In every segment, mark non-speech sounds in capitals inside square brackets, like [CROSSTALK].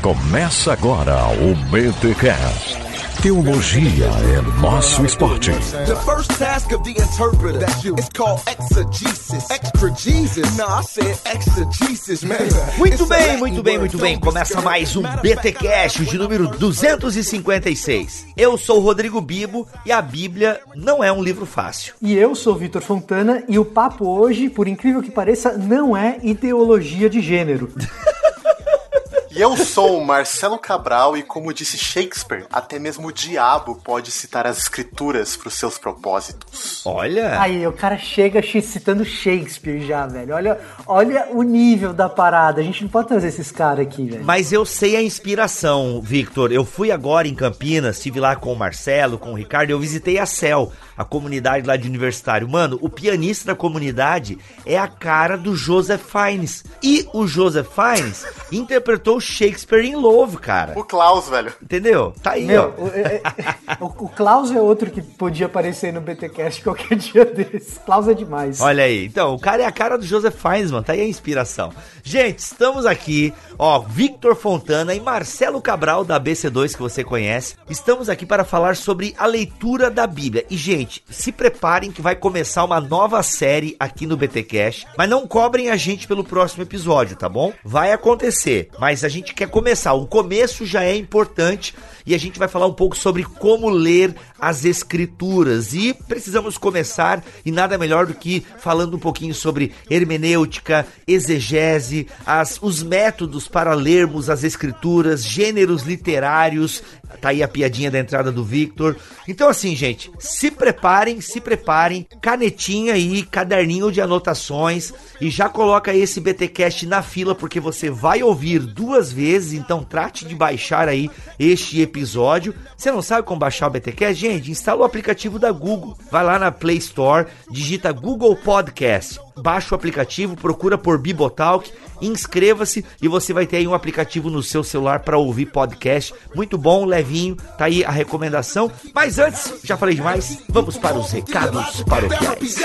Começa agora o BTCast. Teologia é nosso esporte. The first task of the interpreter is called exegesis. Exegesis? No, I said exegesis, man. Muito bem, muito bem, muito bem. Começa mais um Matter of BT fact, Cash de número 256. Eu sou o Rodrigo Bibo e a Bíblia não é um livro fácil. E eu sou Vitor Fontana e o papo hoje, por incrível que pareça, não é ideologia de gênero. [LAUGHS] E eu sou o Marcelo Cabral e como disse Shakespeare, até mesmo o diabo pode citar as escrituras para os seus propósitos. Olha, Aí, o cara chega citando Shakespeare já, velho. Olha, olha o nível da parada. A gente não pode trazer esses caras aqui, velho. mas eu sei a inspiração, Victor. Eu fui agora em Campinas, estive lá com o Marcelo, com o Ricardo, eu visitei a CEL, a comunidade lá de universitário. Mano, o pianista da comunidade é a cara do Joseph Fiennes. E o Joseph Fiennes [LAUGHS] interpretou Shakespeare in Love, cara. O Klaus, velho. Entendeu? Tá aí, Meu, ó. o, é- é- o- o Klaus é outro que podia aparecer no BTcast qualquer [LAUGHS] dia desses. Klaus é demais. Olha aí, então, o cara é a cara do Joseph Fiennes, mano, tá aí a inspiração. Gente, estamos aqui, ó, Victor Fontana e Marcelo Cabral da BC2 que você conhece. Estamos aqui para falar sobre a leitura da Bíblia. E gente, se preparem que vai começar uma nova série aqui no BT Cash, mas não cobrem a gente pelo próximo episódio, tá bom? Vai acontecer, mas a gente quer começar. O começo já é importante e a gente vai falar um pouco sobre como ler as escrituras. E precisamos começar, e nada melhor do que falando um pouquinho sobre hermenêutica, exegese, as, os métodos para lermos as escrituras, gêneros literários. Tá aí a piadinha da entrada do Victor. Então, assim, gente, se preparem, se preparem, canetinha aí, caderninho de anotações e já coloca esse BTcast na fila porque você vai ouvir duas vezes, então trate de baixar aí este episódio. Você não sabe como baixar o BTcast? Gente, instala o aplicativo da Google. Vai lá na Play Store, digita Google Podcast. Baixa o aplicativo, procura por Bibotalk, inscreva-se e você vai ter aí um aplicativo no seu celular para ouvir podcast. Muito bom, levinho, tá aí a recomendação. Mas antes, já falei demais, vamos para os recados paroquiais.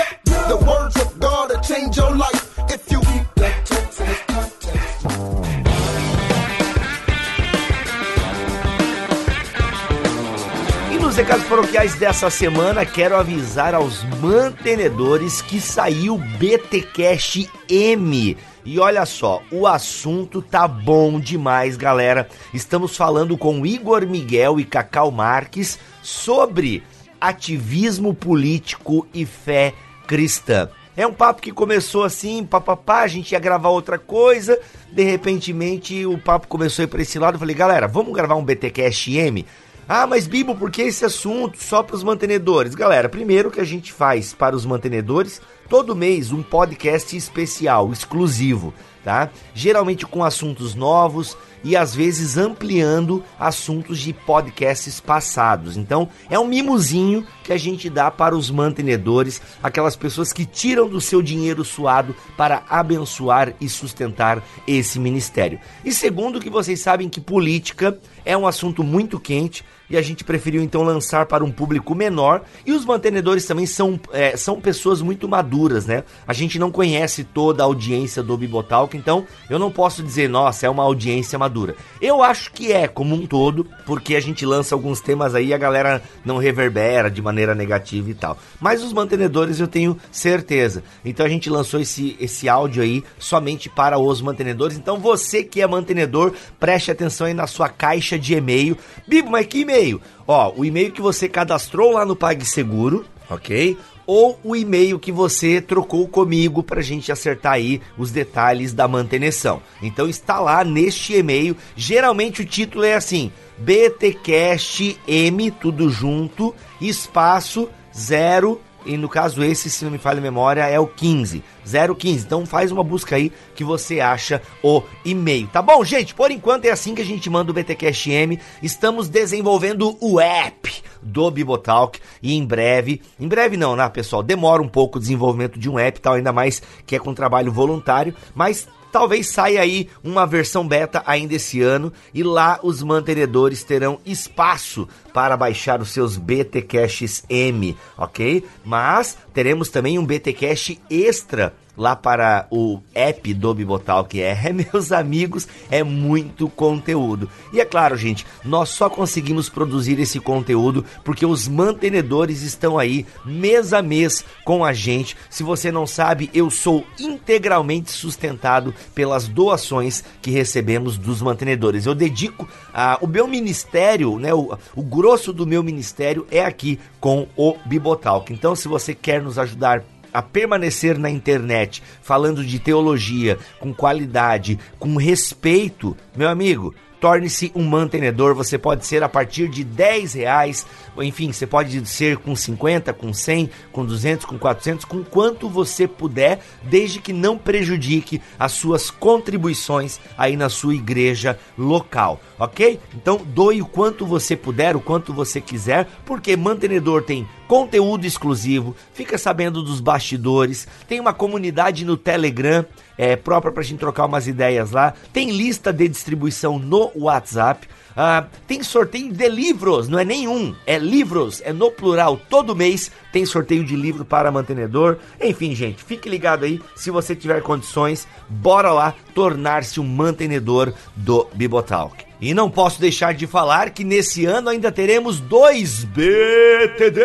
Recados paroquiais dessa semana, quero avisar aos mantenedores que saiu BTcast M. E olha só, o assunto tá bom demais, galera. Estamos falando com Igor Miguel e Cacau Marques sobre ativismo político e fé cristã. É um papo que começou assim, papapá, a gente ia gravar outra coisa, de repentemente o papo começou a ir pra esse lado, eu falei, galera, vamos gravar um BTcast M? Ah, mas Bibo, por que esse assunto só para os mantenedores? Galera, primeiro que a gente faz para os mantenedores, todo mês um podcast especial, exclusivo, tá? Geralmente com assuntos novos e às vezes ampliando assuntos de podcasts passados. Então, é um mimozinho que a gente dá para os mantenedores, aquelas pessoas que tiram do seu dinheiro suado para abençoar e sustentar esse ministério. E segundo que vocês sabem que política é um assunto muito quente e a gente preferiu então lançar para um público menor. E os mantenedores também são, é, são pessoas muito maduras, né? A gente não conhece toda a audiência do Bibotalk, então eu não posso dizer, nossa, é uma audiência madura. Eu acho que é como um todo, porque a gente lança alguns temas aí e a galera não reverbera de maneira negativa e tal. Mas os mantenedores eu tenho certeza. Então a gente lançou esse, esse áudio aí somente para os mantenedores. Então você que é mantenedor, preste atenção aí na sua caixa de e-mail. Bibo, mas que e-mail? Ó, o e-mail que você cadastrou lá no PagSeguro, ok? Ou o e-mail que você trocou comigo pra gente acertar aí os detalhes da manutenção. Então está lá neste e-mail. Geralmente o título é assim: BTcast M, tudo junto, espaço 0 e no caso esse, se não me falha a memória, é o 15, 015. Então faz uma busca aí que você acha o e-mail. Tá bom, gente? Por enquanto é assim que a gente manda o BTcast M. Estamos desenvolvendo o app do Bibotalk e em breve, em breve não, né, pessoal? Demora um pouco o desenvolvimento de um app, tal, ainda mais que é com trabalho voluntário, mas Talvez saia aí uma versão beta ainda esse ano e lá os mantenedores terão espaço para baixar os seus BT Caches M, ok? Mas teremos também um BT Cache extra lá para o app do Bibotalk é, [LAUGHS] meus amigos, é muito conteúdo. E é claro, gente, nós só conseguimos produzir esse conteúdo porque os mantenedores estão aí mês a mês com a gente. Se você não sabe, eu sou integralmente sustentado pelas doações que recebemos dos mantenedores. Eu dedico a, o meu ministério, né, o, o grosso do meu ministério é aqui com o Bibotalk. Então, se você quer nos ajudar a permanecer na internet falando de teologia com qualidade, com respeito, meu amigo, torne-se um mantenedor. Você pode ser a partir de 10 reais, enfim, você pode ser com 50, com 100, com 200, com 400, com quanto você puder, desde que não prejudique as suas contribuições aí na sua igreja local, ok? Então doe o quanto você puder, o quanto você quiser, porque mantenedor tem conteúdo exclusivo, fica sabendo dos bastidores, tem uma comunidade no Telegram é, própria para a gente trocar umas ideias lá, tem lista de distribuição no WhatsApp. Ah, tem sorteio de livros, não é nenhum, é livros, é no plural. Todo mês tem sorteio de livro para mantenedor. Enfim, gente, fique ligado aí. Se você tiver condições, bora lá tornar-se um mantenedor do Bibotalk. E não posso deixar de falar que nesse ano ainda teremos dois BTD!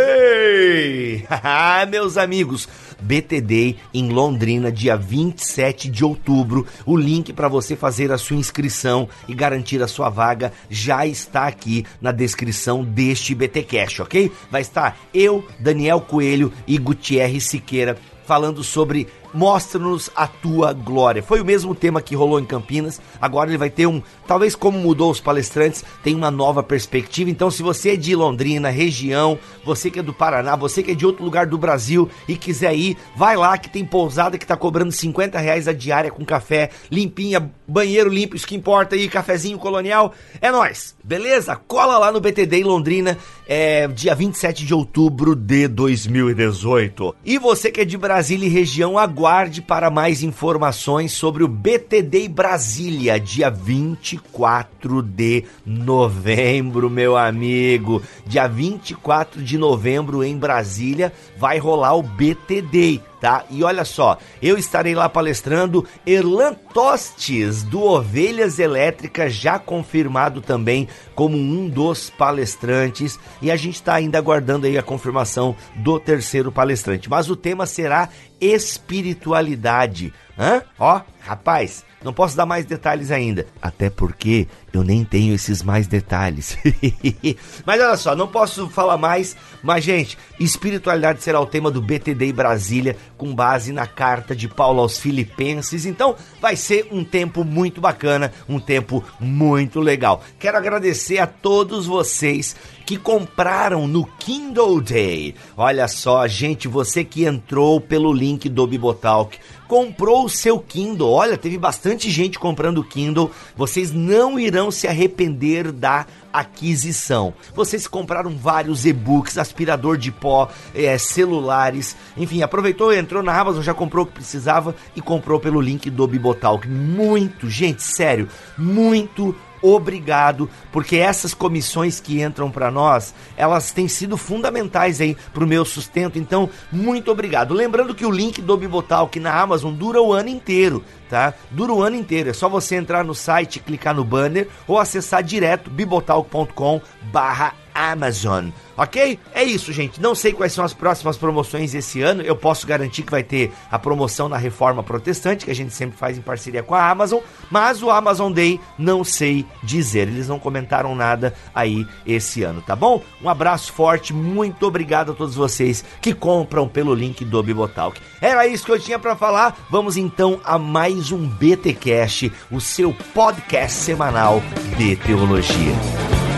[LAUGHS] Meus amigos, BTD em Londrina, dia 27 de outubro. O link para você fazer a sua inscrição e garantir a sua vaga já está aqui na descrição deste BTcast, ok? Vai estar eu, Daniel Coelho e Gutierre Siqueira falando sobre Mostra-nos a tua glória. Foi o mesmo tema que rolou em Campinas. Agora ele vai ter um. Talvez como mudou os palestrantes, tem uma nova perspectiva. Então, se você é de Londrina, região, você que é do Paraná, você que é de outro lugar do Brasil e quiser ir, vai lá que tem pousada que tá cobrando 50 reais a diária com café, limpinha, banheiro limpo, isso que importa aí, cafezinho colonial. É nós, beleza? Cola lá no BTD em Londrina, é, dia 27 de outubro de 2018. E você que é de Brasília e região, aguarde para mais informações sobre o BTD Brasília, dia 24 de novembro, meu amigo. Dia 24 de novembro em Brasília vai rolar o BTD tá? E olha só, eu estarei lá palestrando Erlan Tostes, do Ovelhas Elétricas, já confirmado também como um dos palestrantes, e a gente está ainda aguardando aí a confirmação do terceiro palestrante. Mas o tema será espiritualidade. Hã? Ó, rapaz, não posso dar mais detalhes ainda, até porque eu nem tenho esses mais detalhes. [LAUGHS] mas olha só, não posso falar mais, mas gente, espiritualidade será o tema do BTD Brasília, com base na carta de Paulo aos Filipenses. Então, vai ser um tempo muito bacana, um tempo muito legal. Quero agradecer a todos vocês que compraram no Kindle Day. Olha só, gente, você que entrou pelo link do Bibotalk, comprou o seu Kindle. Olha, teve bastante gente comprando o Kindle. Vocês não irão se arrepender da aquisição. Vocês compraram vários e-books, aspirador de pó, é, celulares, enfim, aproveitou, entrou na Amazon, já comprou o que precisava e comprou pelo link do Bibotalk. Muito, gente, sério, muito obrigado, porque essas comissões que entram para nós, elas têm sido fundamentais aí para o meu sustento. Então, muito obrigado. Lembrando que o link do Bibotalk na Amazon dura o ano inteiro, tá? Dura o ano inteiro. É só você entrar no site, clicar no banner ou acessar direto bibotalk.com/barra Amazon. Ok? É isso, gente. Não sei quais são as próximas promoções esse ano. Eu posso garantir que vai ter a promoção na Reforma Protestante, que a gente sempre faz em parceria com a Amazon. Mas o Amazon Day não sei dizer. Eles não comentaram nada aí esse ano, tá bom? Um abraço forte. Muito obrigado a todos vocês que compram pelo link do Bibotalk. Era isso que eu tinha para falar. Vamos então a mais um BT Cash, o seu podcast semanal de teologia.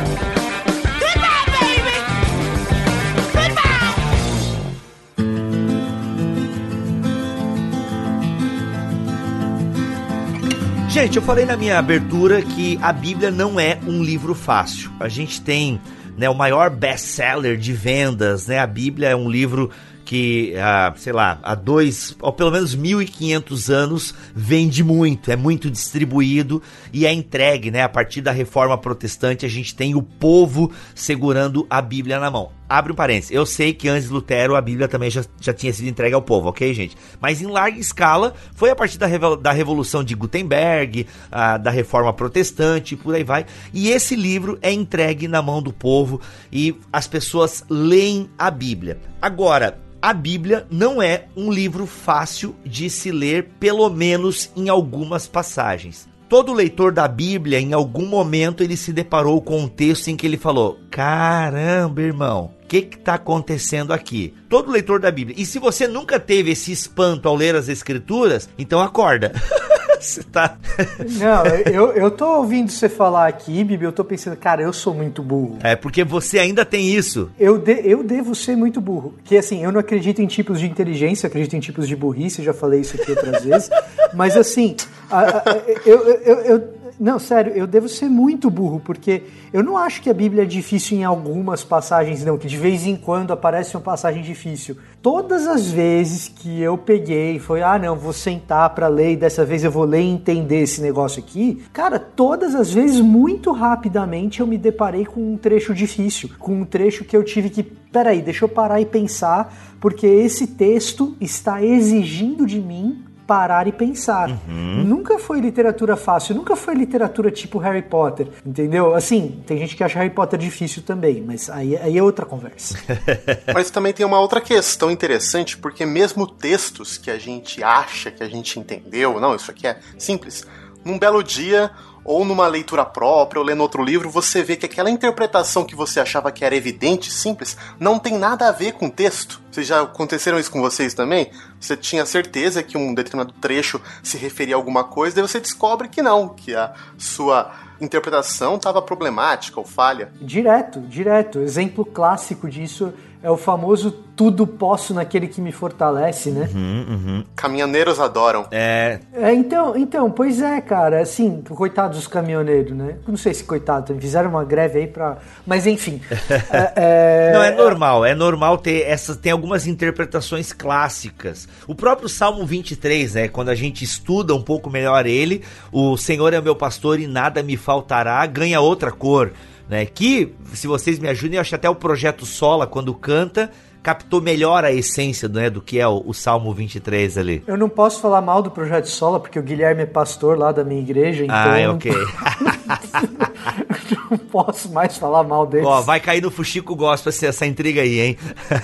Gente, eu falei na minha abertura que a Bíblia não é um livro fácil. A gente tem né, o maior best-seller de vendas, né? A Bíblia é um livro que, ah, sei lá, há dois, ou pelo menos 1.500 anos, vende muito, é muito distribuído e é entregue, né? A partir da reforma protestante, a gente tem o povo segurando a Bíblia na mão. Abre um parênteses. Eu sei que antes de Lutero a Bíblia também já, já tinha sido entregue ao povo, ok, gente? Mas em larga escala foi a partir da, da Revolução de Gutenberg, a, da Reforma Protestante, por aí vai. E esse livro é entregue na mão do povo e as pessoas leem a Bíblia. Agora, a Bíblia não é um livro fácil de se ler, pelo menos em algumas passagens. Todo leitor da Bíblia, em algum momento, ele se deparou com um texto em que ele falou: Caramba, irmão, que está acontecendo aqui? Todo leitor da Bíblia. E se você nunca teve esse espanto ao ler as Escrituras, então acorda. [LAUGHS] Você tá. Não, eu, eu tô ouvindo você falar aqui, Bibi, eu tô pensando, cara, eu sou muito burro. É, porque você ainda tem isso. Eu, de, eu devo ser muito burro. Que assim, eu não acredito em tipos de inteligência, acredito em tipos de burrice, já falei isso aqui outras vezes. Mas assim, a, a, eu, eu, eu não, sério, eu devo ser muito burro, porque eu não acho que a Bíblia é difícil em algumas passagens, não, que de vez em quando aparece uma passagem difícil. Todas as vezes que eu peguei, foi, ah, não, vou sentar para ler e dessa vez eu vou ler e entender esse negócio aqui. Cara, todas as vezes, muito rapidamente, eu me deparei com um trecho difícil, com um trecho que eu tive que, peraí, deixa eu parar e pensar, porque esse texto está exigindo de mim parar e pensar. Uhum. Nunca foi literatura fácil, nunca foi literatura tipo Harry Potter, entendeu? Assim, tem gente que acha Harry Potter difícil também, mas aí, aí é outra conversa. [LAUGHS] mas também tem uma outra questão interessante, porque mesmo textos que a gente acha que a gente entendeu, não, isso aqui é simples. Num belo dia, ou numa leitura própria, ou lendo outro livro, você vê que aquela interpretação que você achava que era evidente, simples, não tem nada a ver com o texto. Vocês já aconteceram isso com vocês também? Você tinha certeza que um determinado trecho se referia a alguma coisa, daí você descobre que não, que a sua interpretação estava problemática ou falha. Direto, direto. Exemplo clássico disso é o famoso tudo posso naquele que me fortalece, né? Uhum, uhum. Caminhoneiros adoram. É. é. Então, então, pois é, cara. Assim, coitados dos caminhoneiros, né? Não sei se coitado, fizeram uma greve aí pra. Mas enfim. [LAUGHS] é, é... Não, é normal. É normal ter essas. Tem algumas interpretações clássicas. O próprio Salmo 23, né? Quando a gente estuda um pouco melhor ele, o Senhor é meu pastor e nada me faltará, ganha outra cor né? Que, se vocês me ajudem, eu acho até o projeto Sola, quando canta, captou melhor a essência né, do que é o, o, Salmo 23 ali. Eu não posso falar mal do Projeto Sola, porque o Guilherme é pastor lá da minha igreja, então... Ah, é ok. [LAUGHS] [LAUGHS] não posso mais falar mal dele. Ó, vai cair no Fuxico Gospel essa intriga aí, hein?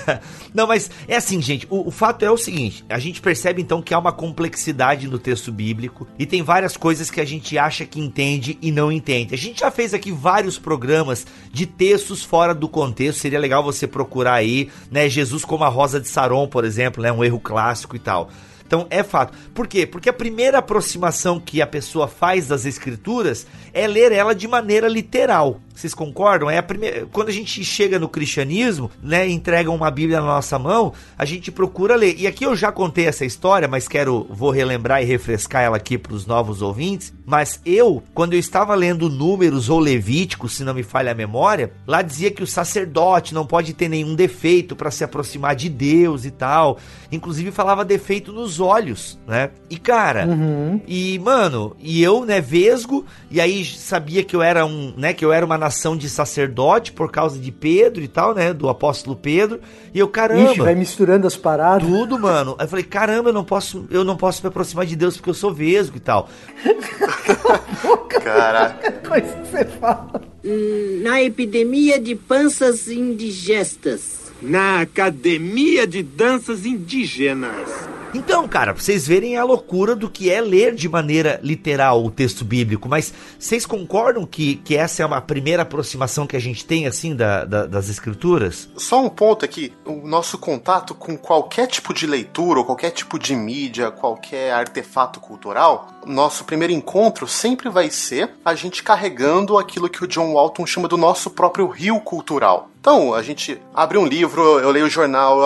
[LAUGHS] não, mas é assim, gente, o, o fato é o seguinte, a gente percebe então que há uma complexidade no texto bíblico e tem várias coisas que a gente acha que entende e não entende. A gente já fez aqui vários programas de textos fora do contexto, seria legal você procurar aí, né? Jesus como a rosa de Saron, por exemplo, né? Um erro clássico e tal. Então é fato. Por quê? Porque a primeira aproximação que a pessoa faz das escrituras é ler ela de maneira literal. Vocês concordam? É a primeira, quando a gente chega no cristianismo, né, entregam uma Bíblia na nossa mão, a gente procura ler. E aqui eu já contei essa história, mas quero vou relembrar e refrescar ela aqui para os novos ouvintes. Mas eu, quando eu estava lendo Números ou Levíticos, se não me falha a memória, lá dizia que o sacerdote não pode ter nenhum defeito para se aproximar de Deus e tal. Inclusive falava defeito nos olhos, né? E cara, uhum. e mano, e eu, né, vesgo, e aí sabia que eu era um, né, que eu era uma nação de sacerdote por causa de Pedro e tal, né? Do apóstolo Pedro. E eu, caramba. Ixi, vai misturando as paradas. Tudo, mano. Aí eu falei, caramba, eu não posso, eu não posso me aproximar de Deus porque eu sou vesgo e tal. [LAUGHS] Caraca. Coisa que você fala. Hum, na epidemia de panças indigestas. Na academia de danças indígenas. Então, cara, pra vocês verem a loucura do que é ler de maneira literal o texto bíblico, mas vocês concordam que, que essa é uma primeira aproximação que a gente tem, assim, da, da, das escrituras? Só um ponto aqui: o nosso contato com qualquer tipo de leitura, ou qualquer tipo de mídia, qualquer artefato cultural, nosso primeiro encontro sempre vai ser a gente carregando aquilo que o John Walton chama do nosso próprio rio cultural. Então, a gente abre um livro, eu leio o jornal,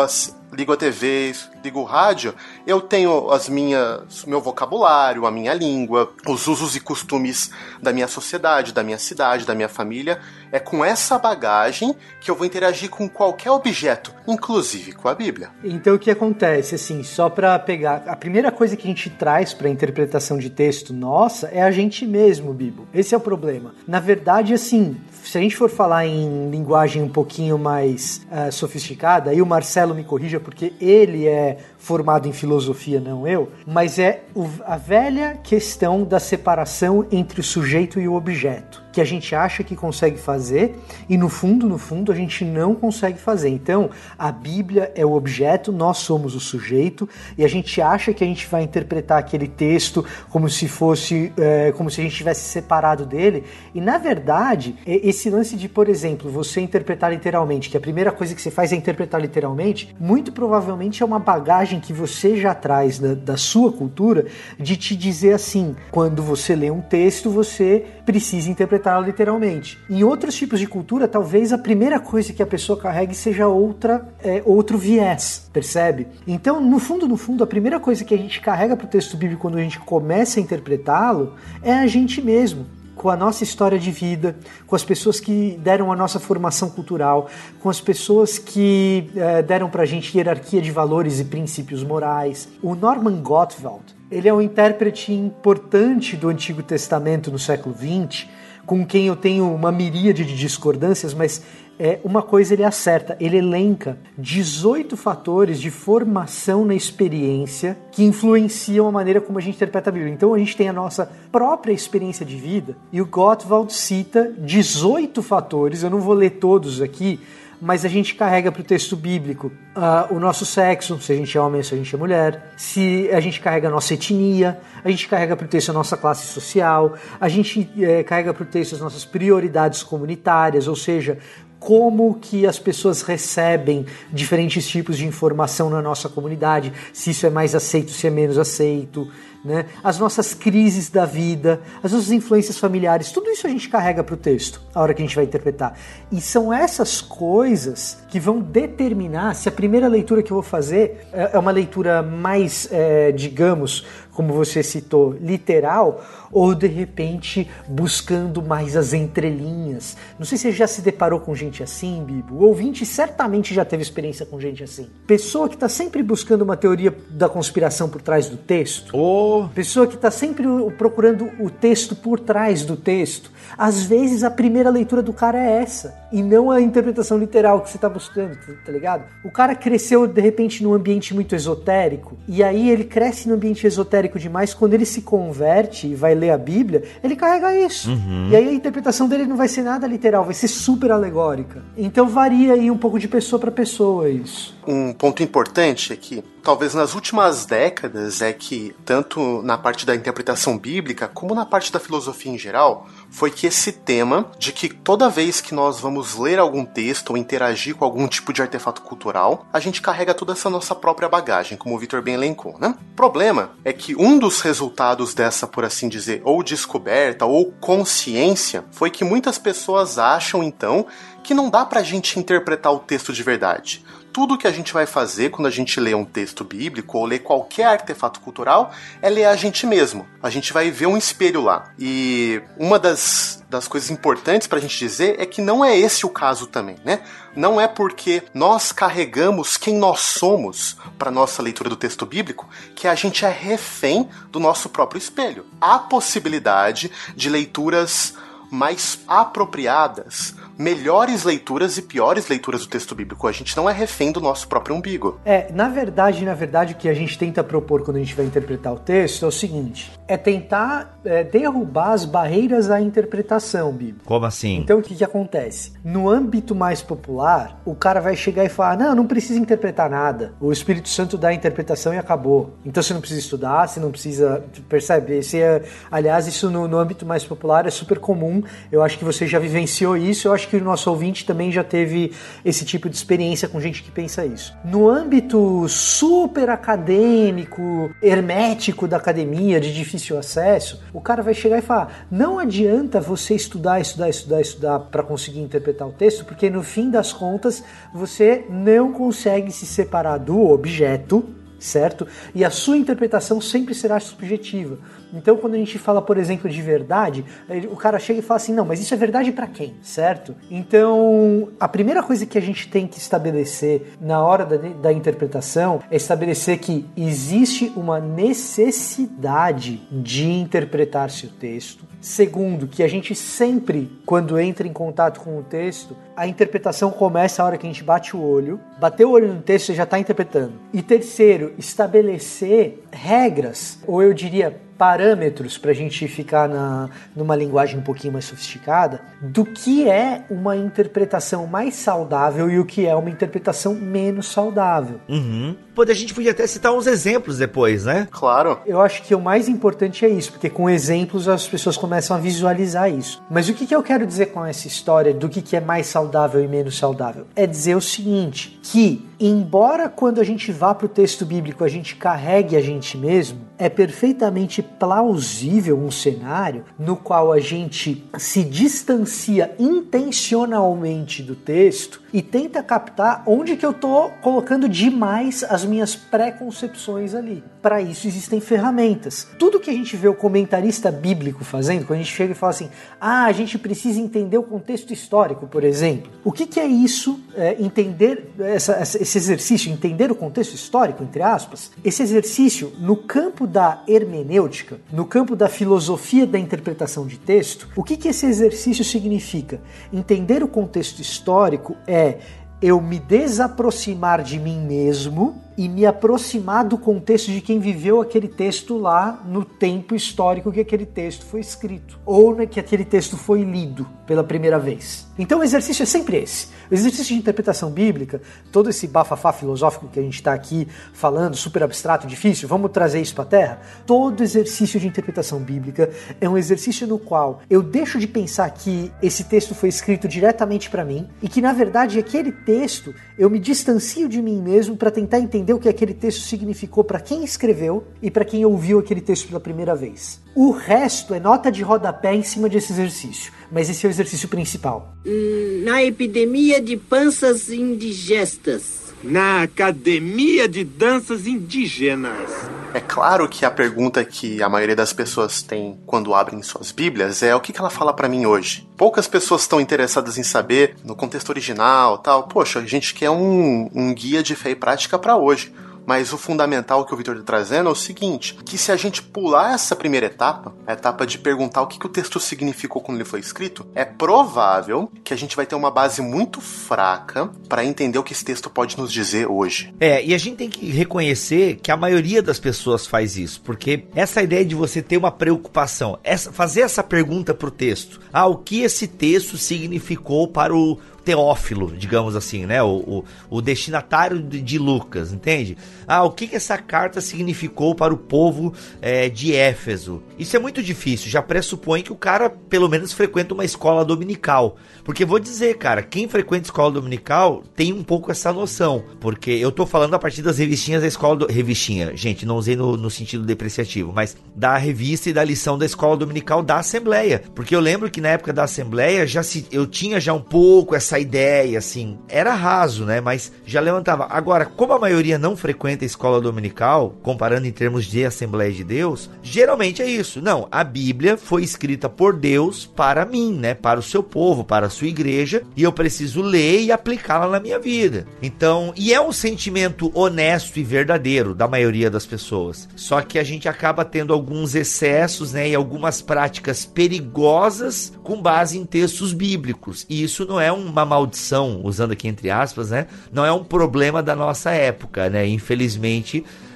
ligo a TV, ligo o rádio, eu tenho as minhas, meu vocabulário, a minha língua, os usos e costumes da minha sociedade, da minha cidade, da minha família. É com essa bagagem que eu vou interagir com qualquer objeto, inclusive com a Bíblia. Então o que acontece, assim, só para pegar, a primeira coisa que a gente traz para interpretação de texto nossa é a gente mesmo, Bibo. Esse é o problema. Na verdade, assim, se a gente for falar em linguagem um pouquinho mais uh, sofisticada, aí o Marcelo me corrija porque ele é formado em filosofia, não eu, mas é o, a velha questão da separação entre o sujeito e o objeto, que a gente acha que consegue fazer e no fundo, no fundo, a gente não consegue fazer. Então, a Bíblia é o objeto, nós somos o sujeito e a gente acha que a gente vai interpretar aquele texto como se fosse, é, como se a gente tivesse separado dele e na verdade, esse lance de, por exemplo, você interpretar literalmente, que a primeira coisa que você faz é interpretar literalmente, muito provavelmente é uma bagagem que você já traz da, da sua cultura de te dizer assim: quando você lê um texto, você precisa interpretá-lo literalmente. Em outros tipos de cultura, talvez a primeira coisa que a pessoa carregue seja outra, é, outro viés, percebe? Então, no fundo, no fundo, a primeira coisa que a gente carrega para o texto bíblico quando a gente começa a interpretá-lo é a gente mesmo com a nossa história de vida, com as pessoas que deram a nossa formação cultural, com as pessoas que eh, deram para a gente hierarquia de valores e princípios morais. O Norman Gottwald, ele é um intérprete importante do Antigo Testamento no século XX, com quem eu tenho uma miríade de discordâncias, mas é, uma coisa ele acerta, ele elenca 18 fatores de formação na experiência que influenciam a maneira como a gente interpreta a Bíblia. Então a gente tem a nossa própria experiência de vida e o Gottwald cita 18 fatores, eu não vou ler todos aqui, mas a gente carrega para o texto bíblico uh, o nosso sexo, se a gente é homem se a gente é mulher, se a gente carrega a nossa etnia, a gente carrega para o texto a nossa classe social, a gente eh, carrega para o texto as nossas prioridades comunitárias, ou seja, como que as pessoas recebem diferentes tipos de informação na nossa comunidade, se isso é mais aceito, se é menos aceito, né? as nossas crises da vida, as nossas influências familiares, tudo isso a gente carrega para o texto, a hora que a gente vai interpretar. E são essas coisas que vão determinar se a primeira leitura que eu vou fazer é, é uma leitura mais, é, digamos, como você citou, literal, ou de repente buscando mais as entrelinhas. Não sei se você já se deparou com gente assim, Bibo. O ouvinte certamente já teve experiência com gente assim. Pessoa que está sempre buscando uma teoria da conspiração por trás do texto. Oh. Pessoa que está sempre procurando o texto por trás do texto. Às vezes a primeira leitura do cara é essa, e não a interpretação literal que você está buscando, tá, tá ligado? O cara cresceu de repente num ambiente muito esotérico, e aí ele cresce num ambiente esotérico demais, quando ele se converte e vai ler a Bíblia, ele carrega isso. Uhum. E aí a interpretação dele não vai ser nada literal, vai ser super alegórica. Então varia aí um pouco de pessoa para pessoa isso. Um ponto importante é que, talvez nas últimas décadas, é que, tanto na parte da interpretação bíblica, como na parte da filosofia em geral, foi que esse tema de que toda vez que nós vamos ler algum texto ou interagir com algum tipo de artefato cultural, a gente carrega toda essa nossa própria bagagem, como o Victor bem elencou, né? O problema é que um dos resultados dessa, por assim dizer, ou descoberta ou consciência, foi que muitas pessoas acham então que não dá pra gente interpretar o texto de verdade tudo que a gente vai fazer quando a gente lê um texto bíblico ou lê qualquer artefato cultural é ler a gente mesmo. A gente vai ver um espelho lá. E uma das, das coisas importantes para a gente dizer é que não é esse o caso também, né? Não é porque nós carregamos quem nós somos para nossa leitura do texto bíblico que a gente é refém do nosso próprio espelho. Há possibilidade de leituras mais apropriadas melhores leituras e piores leituras do texto bíblico. A gente não é refém do nosso próprio umbigo. É, na verdade, na verdade, o que a gente tenta propor quando a gente vai interpretar o texto é o seguinte: é tentar é, derrubar as barreiras à interpretação bíblica. Como assim? Então, o que, que acontece? No âmbito mais popular, o cara vai chegar e falar: não, não precisa interpretar nada. O Espírito Santo dá a interpretação e acabou. Então, você não precisa estudar, você não precisa. Percebe? Esse é, aliás, isso no, no âmbito mais popular é super comum. Eu acho que você já vivenciou isso. Eu acho que o nosso ouvinte também já teve esse tipo de experiência com gente que pensa isso. No âmbito super acadêmico, hermético da academia, de difícil acesso, o cara vai chegar e falar: não adianta você estudar, estudar, estudar, estudar para conseguir interpretar o texto, porque no fim das contas você não consegue se separar do objeto certo? E a sua interpretação sempre será subjetiva. Então, quando a gente fala, por exemplo, de verdade, o cara chega e fala assim: não, mas isso é verdade para quem, certo? Então, a primeira coisa que a gente tem que estabelecer na hora da, da interpretação é estabelecer que existe uma necessidade de interpretar-se o texto. Segundo, que a gente sempre, quando entra em contato com o texto, a interpretação começa a hora que a gente bate o olho. Bater o olho no texto, você já está interpretando. E terceiro, estabelecer regras, ou eu diria parâmetros para a gente ficar na, numa linguagem um pouquinho mais sofisticada do que é uma interpretação mais saudável e o que é uma interpretação menos saudável. Uhum. A gente podia até citar uns exemplos depois, né? Claro. Eu acho que o mais importante é isso, porque com exemplos as pessoas começam a visualizar isso. Mas o que, que eu quero dizer com essa história do que, que é mais saudável e menos saudável? É dizer o seguinte: que, embora quando a gente vá para o texto bíblico a gente carregue a gente mesmo, é perfeitamente plausível um cenário no qual a gente se distancia intencionalmente do texto e tenta captar onde que eu estou colocando demais as minhas preconcepções ali. Para isso existem ferramentas. Tudo que a gente vê o comentarista bíblico fazendo, quando a gente chega e fala assim, ah, a gente precisa entender o contexto histórico, por exemplo. O que, que é isso? É, entender essa, esse exercício, entender o contexto histórico, entre aspas. Esse exercício no campo da hermenêutica, no campo da filosofia da interpretação de texto, o que, que esse exercício significa? Entender o contexto histórico é eu me desaproximar de mim mesmo e me aproximar do contexto de quem viveu aquele texto lá no tempo histórico que aquele texto foi escrito, ou né, que aquele texto foi lido pela primeira vez. Então o exercício é sempre esse. O exercício de interpretação bíblica, todo esse bafafá filosófico que a gente está aqui falando, super abstrato, difícil, vamos trazer isso para a Terra? Todo exercício de interpretação bíblica é um exercício no qual eu deixo de pensar que esse texto foi escrito diretamente para mim e que na verdade aquele texto eu me distancio de mim mesmo para tentar entender o que aquele texto significou para quem escreveu e para quem ouviu aquele texto pela primeira vez. O resto é nota de rodapé em cima desse exercício, mas esse é o exercício principal. Hum, na epidemia de panças indigestas. Na Academia de Danças Indígenas. É claro que a pergunta que a maioria das pessoas tem quando abrem suas Bíblias é o que, ela fala para mim hoje. Poucas pessoas estão interessadas em saber no contexto original, tal. Poxa, a gente quer um, um guia de fé e prática para hoje. Mas o fundamental que o Victor está trazendo é o seguinte: que se a gente pular essa primeira etapa, a etapa de perguntar o que, que o texto significou quando ele foi escrito, é provável que a gente vai ter uma base muito fraca para entender o que esse texto pode nos dizer hoje. É, e a gente tem que reconhecer que a maioria das pessoas faz isso, porque essa ideia de você ter uma preocupação, essa, fazer essa pergunta para o texto: ah, o que esse texto significou para o Teófilo, digamos assim, né? O, o, o destinatário de, de, Lucas, entende? Ah, o que, que essa carta significou para o povo é, de Éfeso? Isso é muito difícil, já pressupõe que o cara pelo menos frequenta uma escola dominical. Porque vou dizer, cara, quem frequenta escola dominical tem um pouco essa noção. Porque eu tô falando a partir das revistinhas da escola. Do... Revistinha, gente, não usei no, no sentido depreciativo, mas da revista e da lição da escola dominical da Assembleia. Porque eu lembro que na época da Assembleia já se, eu tinha já um pouco essa ideia, assim. Era raso, né? Mas já levantava. Agora, como a maioria não frequenta a escola dominical, comparando em termos de Assembleia de Deus, geralmente é isso. Não, a Bíblia foi escrita por Deus para mim, né? Para o seu povo, para a sua igreja, e eu preciso ler e aplicá-la na minha vida. Então, e é um sentimento honesto e verdadeiro da maioria das pessoas. Só que a gente acaba tendo alguns excessos, né? E algumas práticas perigosas com base em textos bíblicos. E isso não é uma maldição, usando aqui entre aspas, né? Não é um problema da nossa época, né? Infelizmente,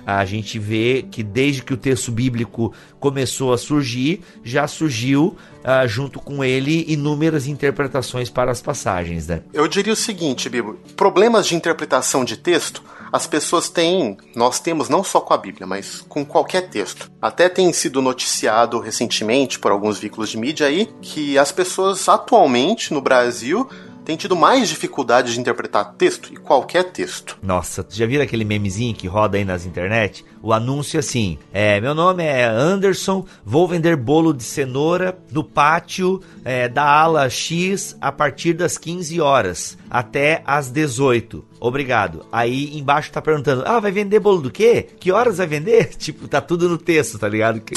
a gente vê que desde que o texto bíblico começou a surgir, já surgiu uh, junto com ele inúmeras interpretações para as passagens, né? Eu diria o seguinte, Bibo: problemas de interpretação de texto as pessoas têm, nós temos não só com a Bíblia, mas com qualquer texto. Até tem sido noticiado recentemente por alguns veículos de mídia aí que as pessoas atualmente no Brasil tem tido mais dificuldade de interpretar texto e qualquer texto. Nossa, já viram aquele memezinho que roda aí nas internet? O anúncio assim: é, meu nome é Anderson, vou vender bolo de cenoura no pátio é, da ala X a partir das 15 horas. Até às 18. Obrigado. Aí embaixo tá perguntando: "Ah, vai vender bolo do quê? Que horas vai vender?" [LAUGHS] Tipo, tá tudo no texto, tá ligado? Que,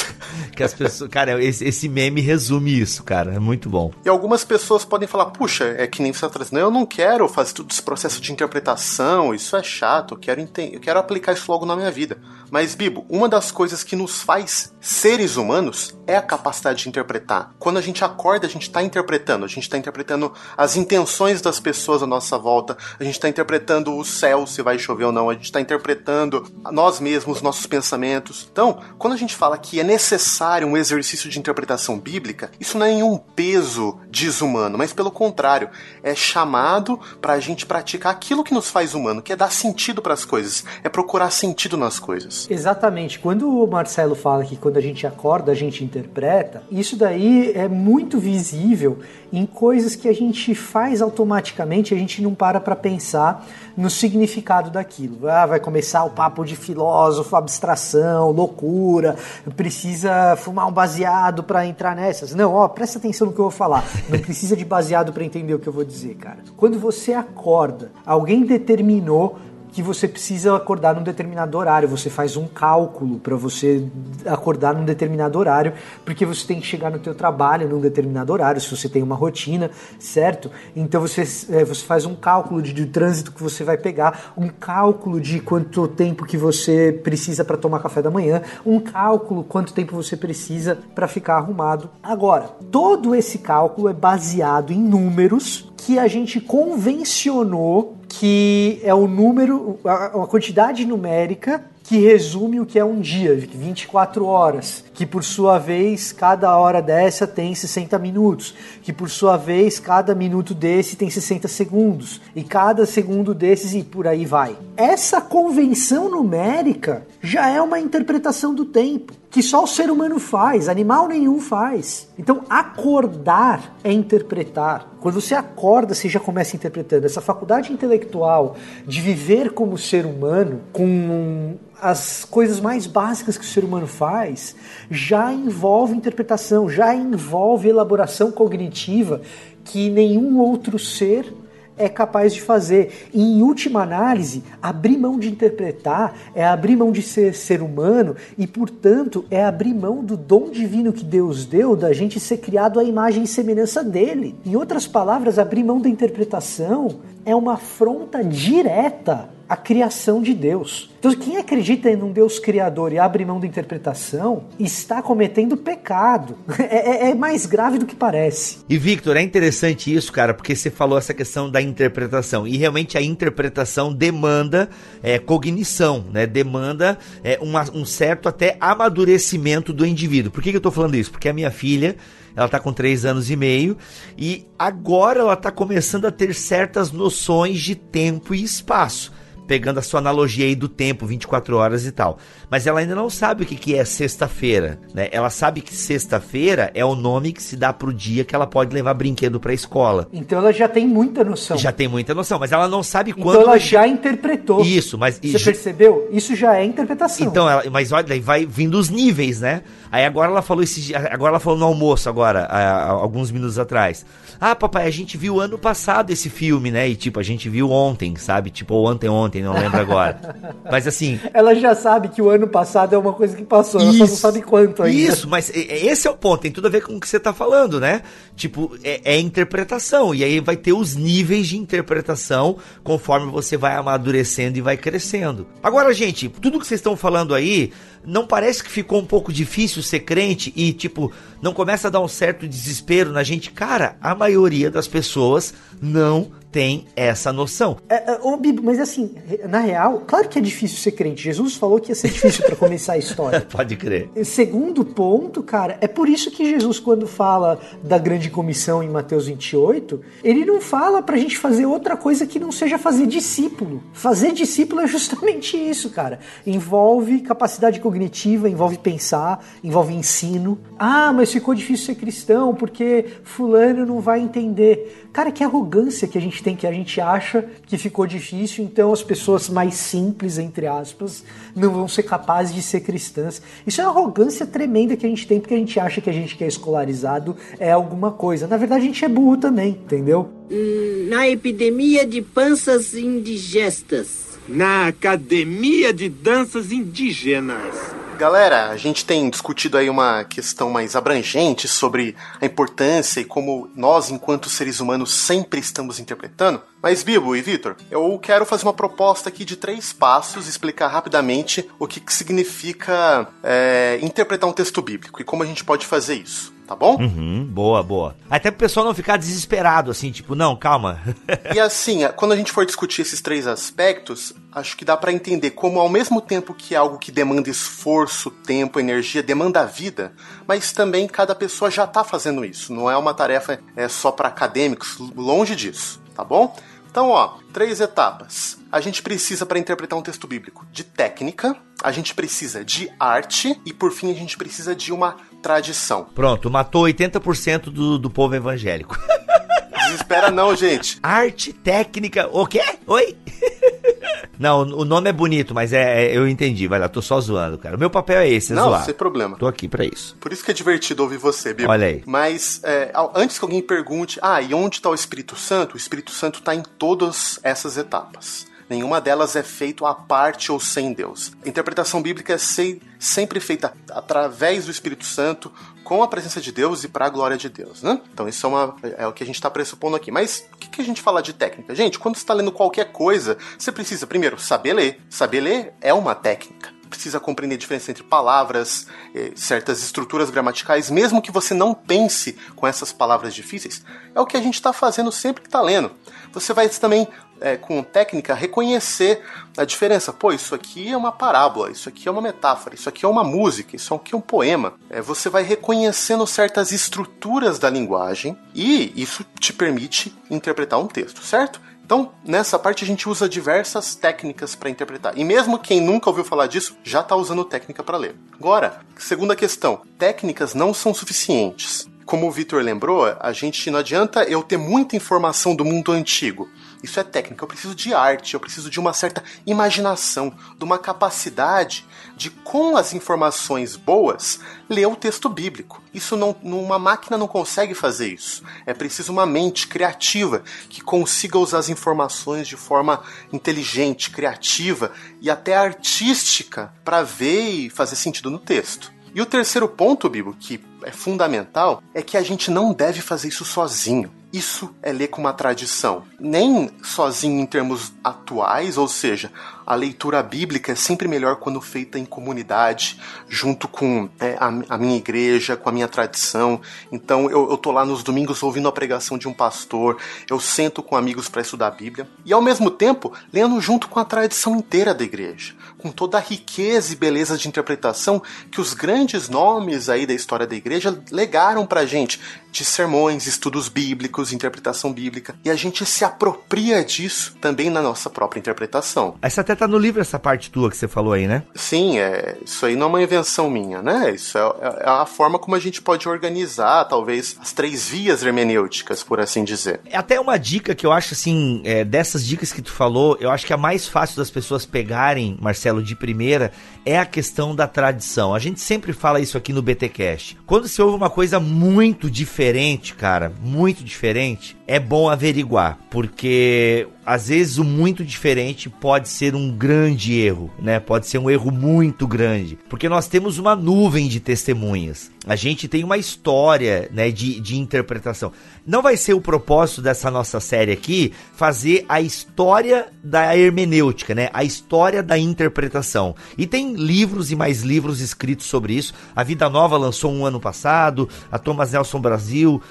que as pessoas, [LAUGHS] cara, esse, esse meme resume isso, cara. É muito bom. E algumas pessoas podem falar, puxa, é que nem você tá trazendo, eu não quero fazer todo esse processo de interpretação, isso é chato, eu quero, eu quero aplicar isso logo na minha vida. Mas, Bibo, uma das coisas que nos faz seres humanos é a capacidade de interpretar. Quando a gente acorda, a gente está interpretando, a gente está interpretando as intenções das pessoas à nossa volta, a gente está interpretando o céu, se vai chover ou não, a gente está interpretando nós mesmos, nossos pensamentos. Então, quando a gente fala que é necessário um exercício de interpretação bíblica, isso não é nenhum peso desumano, mas pelo contrário, é chamado para a gente praticar aquilo que nos faz humano, que é dar sentido para as coisas, é procurar sentido nas coisas. Exatamente. Quando o Marcelo fala que quando a gente acorda, a gente interpreta, isso daí é muito visível em coisas que a gente faz automaticamente, a gente não para para pensar no significado daquilo. Ah, vai começar o papo de filósofo, abstração, loucura, precisa fumar um baseado para entrar nessas. Não, ó, presta atenção no que eu vou falar. Não precisa de baseado para entender o que eu vou dizer, cara. Quando você acorda, alguém determinou que você precisa acordar num determinado horário. Você faz um cálculo para você acordar num determinado horário, porque você tem que chegar no teu trabalho num determinado horário, se você tem uma rotina, certo? Então você, é, você faz um cálculo de, de trânsito que você vai pegar, um cálculo de quanto tempo que você precisa para tomar café da manhã, um cálculo quanto tempo você precisa para ficar arrumado. Agora, todo esse cálculo é baseado em números que a gente convencionou que é o número, a, quantidade numérica que resume o que é um dia, 24 horas, que por sua vez cada hora dessa tem 60 minutos, que por sua vez cada minuto desse tem 60 segundos, e cada segundo desses e por aí vai. Essa convenção numérica já é uma interpretação do tempo que só o ser humano faz, animal nenhum faz. Então, acordar é interpretar. Quando você acorda, você já começa interpretando. Essa faculdade intelectual de viver como ser humano, com as coisas mais básicas que o ser humano faz, já envolve interpretação, já envolve elaboração cognitiva que nenhum outro ser é capaz de fazer. E, em última análise, abrir mão de interpretar é abrir mão de ser ser humano e, portanto, é abrir mão do dom divino que Deus deu da gente ser criado à imagem e semelhança dele. Em outras palavras, abrir mão da interpretação é uma afronta direta à criação de Deus. Então, quem acredita em um Deus criador e abre mão da interpretação está cometendo pecado. [LAUGHS] É, é, é, mais grave do que parece. E Victor, é interessante isso, cara, porque você falou essa questão da interpretação. E realmente a interpretação demanda é, cognição, né? Demanda é, uma, um certo até amadurecimento do indivíduo. Por que, que eu estou falando isso? Porque a minha filha ela está com 3 anos e meio e agora ela está começando a ter certas noções de tempo e espaço pegando a sua analogia aí do tempo, 24 horas e tal. Mas ela ainda não sabe o que, que é sexta-feira, né? Ela sabe que sexta-feira é o nome que se dá pro dia que ela pode levar brinquedo pra escola. Então ela já tem muita noção. Já tem muita noção, mas ela não sabe então quando. Então ela já interpretou. Isso, mas. Você percebeu? Isso já é interpretação. Então, ela, mas olha, daí vai vindo os níveis, né? Aí agora ela falou esse, agora ela falou no almoço agora, alguns minutos atrás. Ah, papai, a gente viu ano passado esse filme, né? E tipo, a gente viu ontem, sabe? Tipo, ou ontem, ontem, não lembro agora. mas assim. Ela já sabe que o ano passado é uma coisa que passou, isso, ela só não sabe quanto ainda. Isso, mas esse é o ponto, tem tudo a ver com o que você tá falando, né? Tipo, é, é interpretação. E aí vai ter os níveis de interpretação conforme você vai amadurecendo e vai crescendo. Agora, gente, tudo que vocês estão falando aí não parece que ficou um pouco difícil ser crente e, tipo, não começa a dar um certo desespero na gente? Cara, a maioria das pessoas não tem essa noção. É, é, ô, Bibo, mas assim, na real, claro que é difícil ser crente. Jesus falou que ia ser difícil para começar a história. [LAUGHS] Pode crer. Segundo ponto, cara, é por isso que Jesus, quando fala da grande comissão em Mateus 28, ele não fala pra gente fazer outra coisa que não seja fazer discípulo. Fazer discípulo é justamente isso, cara. Envolve capacidade cognitiva, envolve pensar, envolve ensino. Ah, mas ficou difícil ser cristão porque fulano não vai entender. Cara, que arrogância que a gente gente tem que a gente acha que ficou difícil, então as pessoas mais simples, entre aspas, não vão ser capazes de ser cristãs. Isso é uma arrogância tremenda que a gente tem porque a gente acha que a gente que é escolarizado é alguma coisa. Na verdade, a gente é burro também, entendeu? Na epidemia de panças indigestas. Na Academia de Danças Indígenas. Galera, a gente tem discutido aí uma questão mais abrangente sobre a importância e como nós, enquanto seres humanos, sempre estamos interpretando. Mas, Bibo e Vitor, eu quero fazer uma proposta aqui de três passos, explicar rapidamente o que, que significa é, interpretar um texto bíblico e como a gente pode fazer isso tá bom? Uhum, boa, boa. Até pro pessoal não ficar desesperado, assim, tipo, não, calma. [LAUGHS] e assim, quando a gente for discutir esses três aspectos, acho que dá para entender como, ao mesmo tempo que é algo que demanda esforço, tempo, energia, demanda vida, mas também cada pessoa já tá fazendo isso. Não é uma tarefa é, só para acadêmicos, longe disso, tá bom? Então, ó, três etapas. A gente precisa, para interpretar um texto bíblico, de técnica, a gente precisa de arte e, por fim, a gente precisa de uma tradição. Pronto, matou 80% do, do povo evangélico. [LAUGHS] Desespera não, gente. Arte, técnica, o quê? Oi? [LAUGHS] Não, o nome é bonito, mas é, é, eu entendi. Vai lá, tô só zoando, cara. O meu papel é esse, é Não, zoar. sem problema. Tô aqui pra isso. Por isso que é divertido ouvir você, Bibo. Olha aí. Mas é, antes que alguém pergunte, ah, e onde está o Espírito Santo? O Espírito Santo está em todas essas etapas. Nenhuma delas é feita à parte ou sem Deus. A interpretação bíblica é sempre feita através do Espírito Santo, com a presença de Deus e para a glória de Deus, né? Então isso é, uma, é o que a gente está pressupondo aqui. Mas o que, que, a gente fala de técnica? Gente, quando você está lendo qualquer coisa, você precisa primeiro saber ler. Saber ler é uma técnica precisa compreender a diferença entre palavras, eh, certas estruturas gramaticais, mesmo que você não pense com essas palavras difíceis. É o que a gente está fazendo sempre que está lendo. Você vai também é, com técnica, reconhecer a diferença. Pô, isso aqui é uma parábola, isso aqui é uma metáfora, isso aqui é uma música, isso aqui é um poema. É, você vai reconhecendo certas estruturas da linguagem e isso te permite interpretar um texto, certo? Então, nessa parte a gente usa diversas técnicas para interpretar. E mesmo quem nunca ouviu falar disso, já está usando técnica para ler. Agora, segunda questão: técnicas não são suficientes. Como o Victor lembrou, a gente não adianta eu ter muita informação do mundo antigo. Isso é técnica. Eu preciso de arte, eu preciso de uma certa imaginação, de uma capacidade de, com as informações boas, ler o texto bíblico. Isso não, uma máquina não consegue fazer isso. É preciso uma mente criativa que consiga usar as informações de forma inteligente, criativa e até artística para ver e fazer sentido no texto. E o terceiro ponto, Bibo, que é fundamental, é que a gente não deve fazer isso sozinho. Isso é ler com uma tradição. Nem sozinho em termos atuais, ou seja, a leitura bíblica é sempre melhor quando feita em comunidade, junto com é, a, a, minha igreja, com a minha tradição. Então eu, eu tô lá nos domingos ouvindo a pregação de um pastor, eu sento com amigos para estudar a Bíblia, e ao mesmo tempo lendo junto com a tradição inteira da igreja, com toda a riqueza e beleza de interpretação que os grandes nomes aí da história da igreja legaram pra gente de sermões, estudos bíblicos, interpretação bíblica, e a gente se apropria disso também na nossa própria interpretação. Essa até tá no livro, essa parte tua que você falou aí, né? Sim, é, isso aí não é uma invenção minha, né? Isso é, é, é a forma como a gente pode organizar, talvez, as três vias hermenêuticas, por assim dizer. É até uma dica que eu acho, assim, é, dessas dicas que tu falou, eu acho que a mais fácil das pessoas pegarem, Marcelo, de primeira, é a questão da tradição. A gente sempre fala isso aqui no BTcast. Quando se ouve uma coisa muito diferente, cara, muito diferente, é bom averiguar, porque às vezes o muito diferente pode ser um grande erro, né? Pode ser um erro muito grande, porque nós temos uma nuvem de testemunhas. A gente tem uma história, né, de, de interpretação. Não vai ser o propósito dessa nossa série aqui fazer a história da hermenêutica, né? A história da interpretação. E tem livros e mais livros escritos sobre isso. A Vida Nova lançou um ano passado, a Thomas Nelson Brasil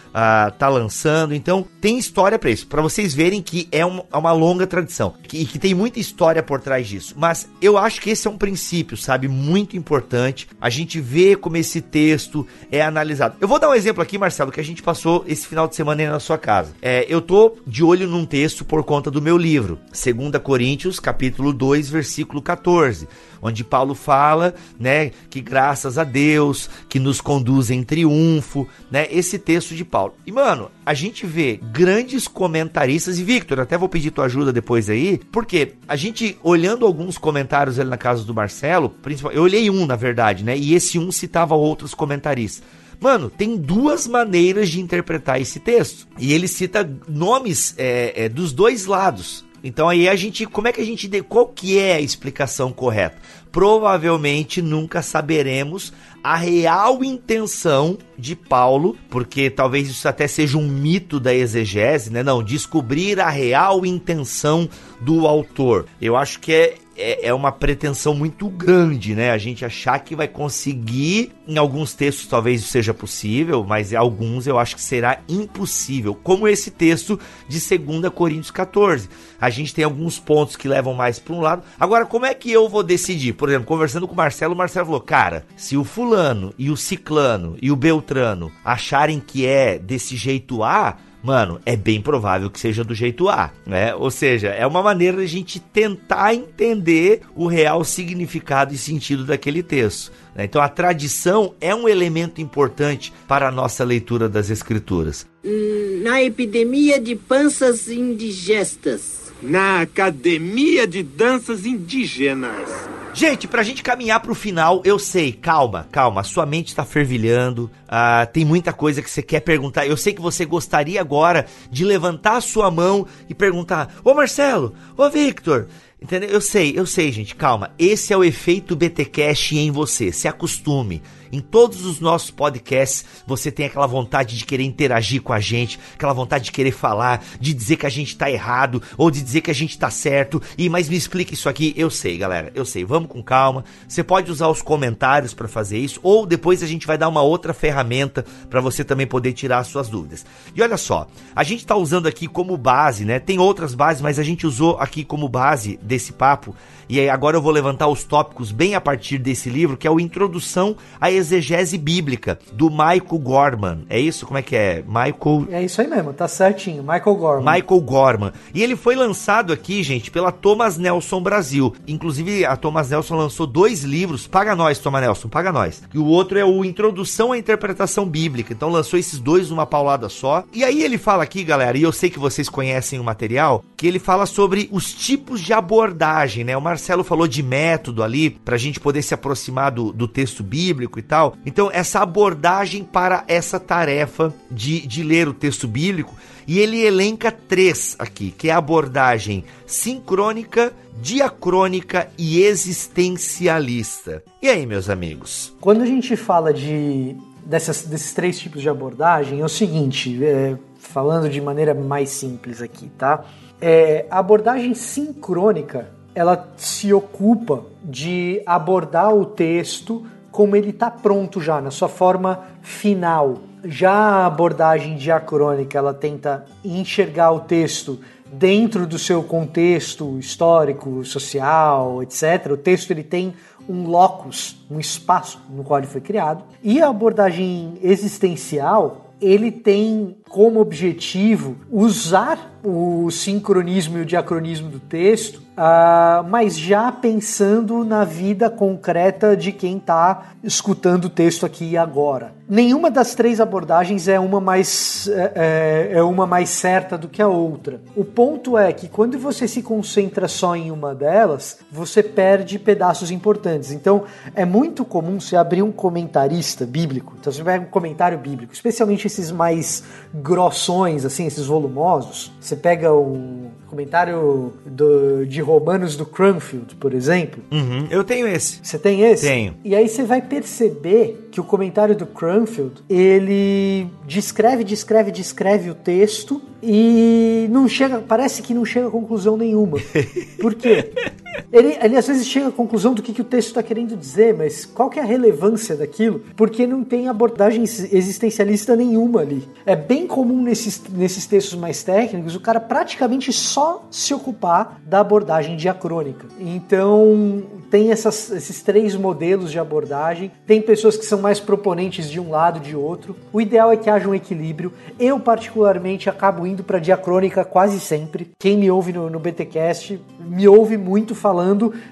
tá lançando. Então tem história para isso, para vocês verem que é uma, uma uma longa tradição e que, que tem muita história por trás disso. Mas eu acho que esse é um princípio, sabe, muito importante. A gente vê como esse texto é analisado. Eu vou dar um exemplo aqui, Marcelo, que a gente passou esse final de semana aí na sua casa. É, eu tô de olho num texto por conta do meu livro, 2 Coríntios, capítulo 2, versículo 14 onde Paulo fala, né, que graças a Deus que nos conduz em triunfo, né, esse texto de Paulo. E mano, a gente vê grandes comentaristas e Victor, até vou pedir tua ajuda depois aí, porque a gente olhando alguns comentários ali na casa do Marcelo, eu olhei um na verdade, né, e esse um citava outros comentaristas. Mano, tem duas maneiras de interpretar esse texto. E ele cita nomes é, é, dos dois lados. Então aí a gente, como é que a gente, qual que é a explicação correta? Provavelmente nunca saberemos a real intenção de Paulo, porque talvez isso até seja um mito da exegese, né? Não, descobrir a real intenção do autor. Eu acho que é é, é uma pretensão muito grande, né? A gente achar que vai conseguir, em alguns textos talvez seja possível, mas em alguns eu acho que será impossível, como esse texto de 2 Coríntios 14. A gente tem alguns pontos que levam mais para um lado. Agora, como é que eu vou decidir? Por exemplo, conversando com o Marcelo, o Marcelo falou: cara, se o fulano e o ciclano e o beltrano acharem que é desse jeito A, mano, é bem provável que seja do jeito A, né? Ou seja, é uma maneira de a gente tentar entender o real significado e sentido daquele texto. Né? Então a tradição é um elemento importante para a nossa leitura das escrituras. Hum, na epidemia de panças indigestas. Na academia de danças indígenas. Gente, pra gente caminhar pro final, eu sei, calma, calma, sua mente está fervilhando, uh, tem muita coisa que você quer perguntar. Eu sei que você gostaria agora de levantar a sua mão e perguntar: Ô Marcelo, ô Victor, Entendeu? Eu sei, eu sei, gente, calma. Esse é o efeito BTcast em você. Se acostume. Em todos os nossos podcasts, você tem aquela vontade de querer interagir com a gente, aquela vontade de querer falar, de dizer que a gente tá errado ou de dizer que a gente tá certo. E mas me explica isso aqui. Eu sei, galera. Eu sei. Vamos com calma. Você pode usar os comentários para fazer isso ou depois a gente vai dar uma outra ferramenta para você também poder tirar as suas dúvidas. E olha só, a gente tá usando aqui como base, né? Tem outras bases, mas a gente usou aqui como base desse papo. E aí agora eu vou levantar os tópicos bem a partir desse livro, que é o Introdução à Exegese Bíblica, do Michael Gorman. É isso? Como é que é? Michael. É isso aí mesmo, tá certinho. Michael Gorman. Michael Gorman. E ele foi lançado aqui, gente, pela Thomas Nelson Brasil. Inclusive, a Thomas Nelson lançou dois livros. Paga nós, Thomas Nelson, paga nós. E o outro é o Introdução à Interpretação Bíblica. Então lançou esses dois numa paulada só. E aí ele fala aqui, galera, e eu sei que vocês conhecem o material, que ele fala sobre os tipos de abordagem, né? O Marcelo falou de método ali, para a gente poder se aproximar do, do texto bíblico e tal. Então, essa abordagem para essa tarefa de, de ler o texto bíblico, e ele elenca três aqui, que é a abordagem sincrônica, diacrônica e existencialista. E aí, meus amigos? Quando a gente fala de dessas, desses três tipos de abordagem, é o seguinte, é, falando de maneira mais simples aqui, tá? É, a abordagem sincrônica ela se ocupa de abordar o texto como ele está pronto já, na sua forma final. Já a abordagem diacrônica, ela tenta enxergar o texto dentro do seu contexto histórico, social, etc. O texto ele tem um locus, um espaço no qual ele foi criado. E a abordagem existencial, ele tem como objetivo usar o sincronismo e o diacronismo do texto Uh, mas já pensando na vida concreta de quem está escutando o texto aqui e agora. Nenhuma das três abordagens é uma mais é, é, é uma mais certa do que a outra. O ponto é que quando você se concentra só em uma delas, você perde pedaços importantes. Então é muito comum você abrir um comentarista bíblico. Então você pega um comentário bíblico, especialmente esses mais grossões, assim, esses volumosos. Você pega o comentário do, de Romanos do Cranfield, por exemplo. Uhum, eu tenho esse. Você tem esse? Tenho. E aí você vai perceber que o comentário do Cranfield, ele descreve, descreve, descreve o texto e não chega, parece que não chega a conclusão nenhuma. [LAUGHS] Por quê? Ele, ele às vezes chega à conclusão do que, que o texto está querendo dizer, mas qual que é a relevância daquilo? Porque não tem abordagem existencialista nenhuma ali. É bem comum nesses, nesses textos mais técnicos o cara praticamente só se ocupar da abordagem diacrônica. Então tem essas, esses três modelos de abordagem. Tem pessoas que são mais proponentes de um lado de outro. O ideal é que haja um equilíbrio. Eu particularmente acabo indo para diacrônica quase sempre. Quem me ouve no, no BTcast me ouve muito falando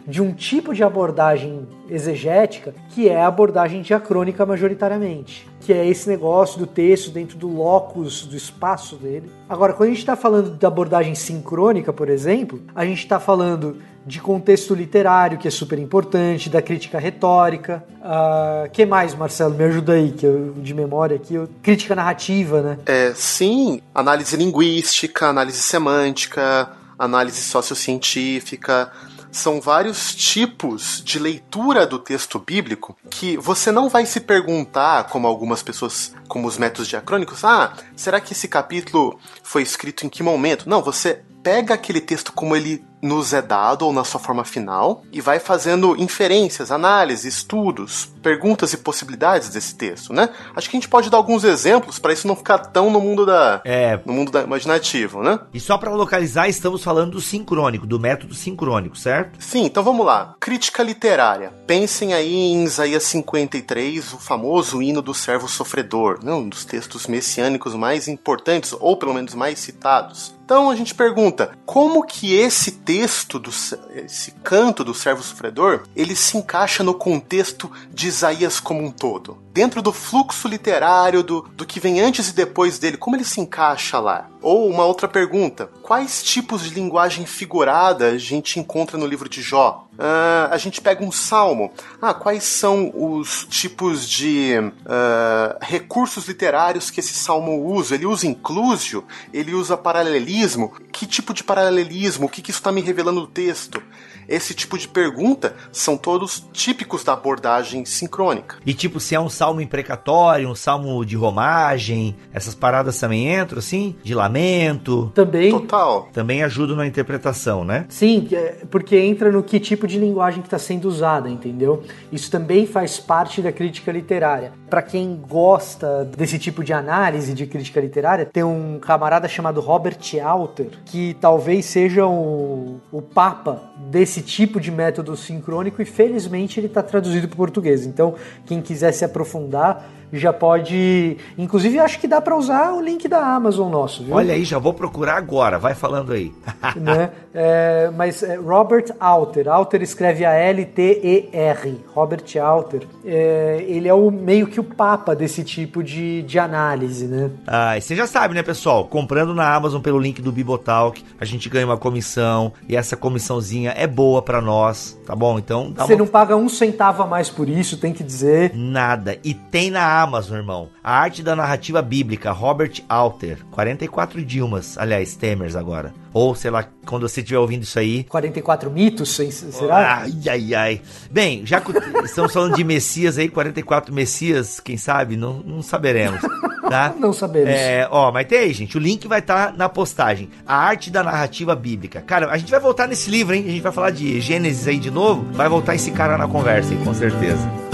de um tipo de abordagem exegética que é a abordagem diacrônica majoritariamente, que é esse negócio do texto dentro do locus, do espaço dele. Agora, quando a gente está falando da abordagem sincrônica, por exemplo, a gente está falando de contexto literário, que é super importante, da crítica retórica. Uh, que mais, Marcelo? Me ajuda aí, que eu, de memória aqui. Eu, crítica narrativa, né? É, sim, análise linguística, análise semântica, análise sociocientífica. São vários tipos de leitura do texto bíblico que você não vai se perguntar, como algumas pessoas, como os métodos diacrônicos, ah, será que esse capítulo foi escrito em que momento? Não, você pega aquele texto como ele nos é dado ou na sua forma final e vai fazendo inferências, análises, estudos, perguntas e possibilidades desse texto, né? Acho que a gente pode dar alguns exemplos para isso não ficar tão no mundo da é. no mundo da imaginativo, né? E só para localizar, estamos falando do sincrônico, do método sincrônico, certo? Sim, então vamos lá. Crítica literária. Pensem aí em Isaías 53, o famoso hino do servo sofredor, né? um dos textos messiânicos mais importantes ou pelo menos mais citados. Então a gente pergunta, como que esse texto, do, esse canto do servo sofredor, ele se encaixa no contexto de Isaías como um todo? Dentro do fluxo literário, do, do que vem antes e depois dele, como ele se encaixa lá? Ou uma outra pergunta, quais tipos de linguagem figurada a gente encontra no livro de Jó? Uh, a gente pega um salmo. Ah, quais são os tipos de uh, recursos literários que esse salmo usa? Ele usa inclusio? Ele usa paralelismo? Que tipo de paralelismo? O que, que isso está me revelando no texto? Esse tipo de pergunta são todos típicos da abordagem sincrônica. E tipo, se é um salmo imprecatório, um salmo de romagem, essas paradas também entram, assim? De lamento. Também. Total. Também ajudam na interpretação, né? Sim, é, porque entra no que tipo de linguagem que está sendo usada, entendeu? Isso também faz parte da crítica literária. Para quem gosta desse tipo de análise de crítica literária, tem um camarada chamado Robert Alter, que talvez seja o, o papa desse tipo de método sincrônico e felizmente ele está traduzido para o português. Então, quem quiser se aprofundar, já pode. Inclusive, acho que dá para usar o link da Amazon nosso, viu? Olha aí, já vou procurar agora, vai falando aí. [LAUGHS] né? É, mas é, Robert Alter, Alter escreve a L-T-E-R, Robert Alter, é, ele é o meio que o papa desse tipo de, de análise, né? Ah, e você já sabe, né, pessoal? Comprando na Amazon pelo link do Bibotalk, a gente ganha uma comissão e essa comissãozinha é boa para nós, tá bom? Então, você uma... não paga um centavo a mais por isso, tem que dizer. Nada. E tem na Amazon, irmão. A arte da narrativa bíblica, Robert Alter. 44 idiomas, aliás, Temers agora. Ou, sei lá, quando você estiver ouvindo isso aí. 44 mitos, será? Ai, ai, ai. Bem, já que estamos falando de Messias aí, 44 Messias, quem sabe? Não, não saberemos. Tá? [LAUGHS] não sabemos. É, ó, mas tem aí, gente. O link vai estar tá na postagem. A arte da narrativa bíblica. Cara, a gente vai voltar nesse livro, hein? A gente vai falar de Gênesis aí de novo. Vai voltar esse cara na conversa aí, com certeza.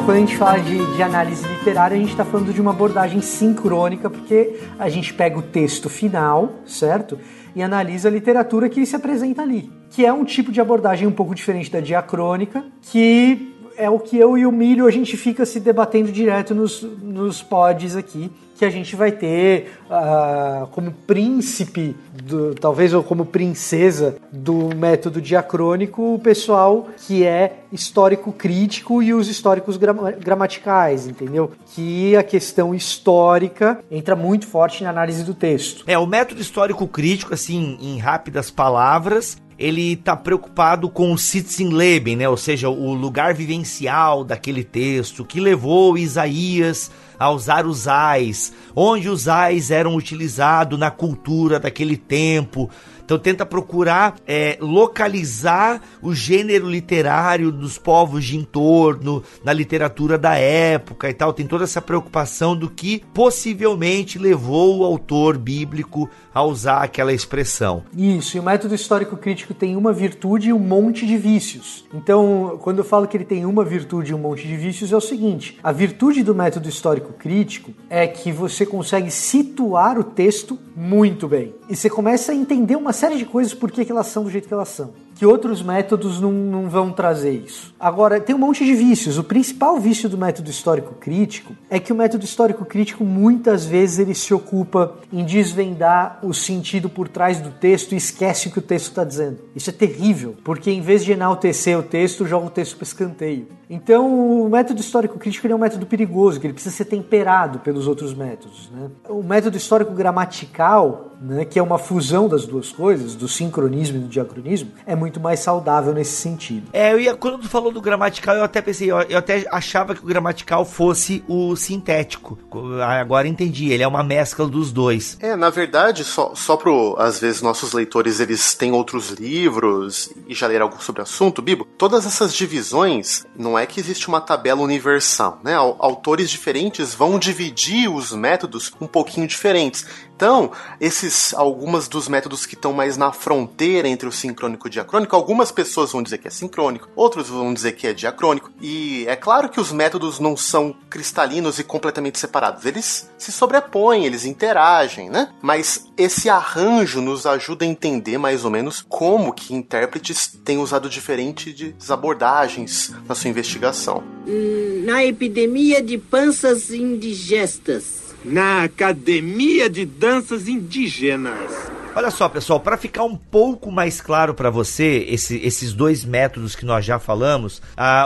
Então, quando a gente fala de, de análise literária, a gente está falando de uma abordagem sincrônica, porque a gente pega o texto final, certo? E analisa a literatura que se apresenta ali, que é um tipo de abordagem um pouco diferente da diacrônica, que é o que eu e o Milho a gente fica se debatendo direto nos, nos pods aqui, que a gente vai ter uh, como príncipe, do, talvez ou como princesa do método diacrônico, o pessoal que é histórico crítico e os históricos gramaticais, entendeu? Que a questão histórica entra muito forte na análise do texto. É, o método histórico crítico, assim, em rápidas palavras, ele está preocupado com o Sitzenleben, né? ou seja, o lugar vivencial daquele texto que levou Isaías a usar os ais, onde os ais eram utilizados na cultura daquele tempo. Então tenta procurar é, localizar o gênero literário dos povos de entorno, na literatura da época e tal. Tem toda essa preocupação do que possivelmente levou o autor bíblico a usar aquela expressão. Isso, e o método histórico crítico tem uma virtude e um monte de vícios. Então, quando eu falo que ele tem uma virtude e um monte de vícios, é o seguinte: a virtude do método histórico crítico é que você consegue situar o texto muito bem. E você começa a entender uma série de coisas por que, elas são do jeito que elas são. Que outros métodos não, não vão trazer isso. Agora, tem um monte de vícios. O principal vício do método histórico crítico é que o método histórico crítico muitas vezes ele se ocupa em desvendar o sentido por trás do texto e esquece o que o texto está dizendo. Isso é terrível, porque em vez de enaltecer o texto, joga o texto para escanteio. Então, o método histórico crítico é um método perigoso, que ele precisa ser temperado pelos outros métodos. Né? O método histórico gramatical né, que é uma fusão das duas coisas, do sincronismo e do diacronismo, é muito mais saudável nesse sentido. É, eu ia, quando tu falou do gramatical, eu até pensei, eu, eu até achava que o gramatical fosse o sintético. Agora entendi, ele é uma mescla dos dois. É, na verdade, só, só pro, às vezes, nossos leitores, eles têm outros livros e já leram algo sobre o assunto, Bibo, todas essas divisões, não é que existe uma tabela universal, né? Autores diferentes vão dividir os métodos um pouquinho diferentes. Então, esses algumas dos métodos que estão mais na fronteira entre o sincrônico e o diacrônico, algumas pessoas vão dizer que é sincrônico, outros vão dizer que é diacrônico. E é claro que os métodos não são cristalinos e completamente separados. Eles se sobrepõem, eles interagem, né? Mas esse arranjo nos ajuda a entender mais ou menos como que intérpretes têm usado diferentes abordagens na sua investigação. Hum, na epidemia de panças indigestas na Academia de Danças Indígenas. Olha só, pessoal, para ficar um pouco mais claro para você esse, esses dois métodos que nós já falamos,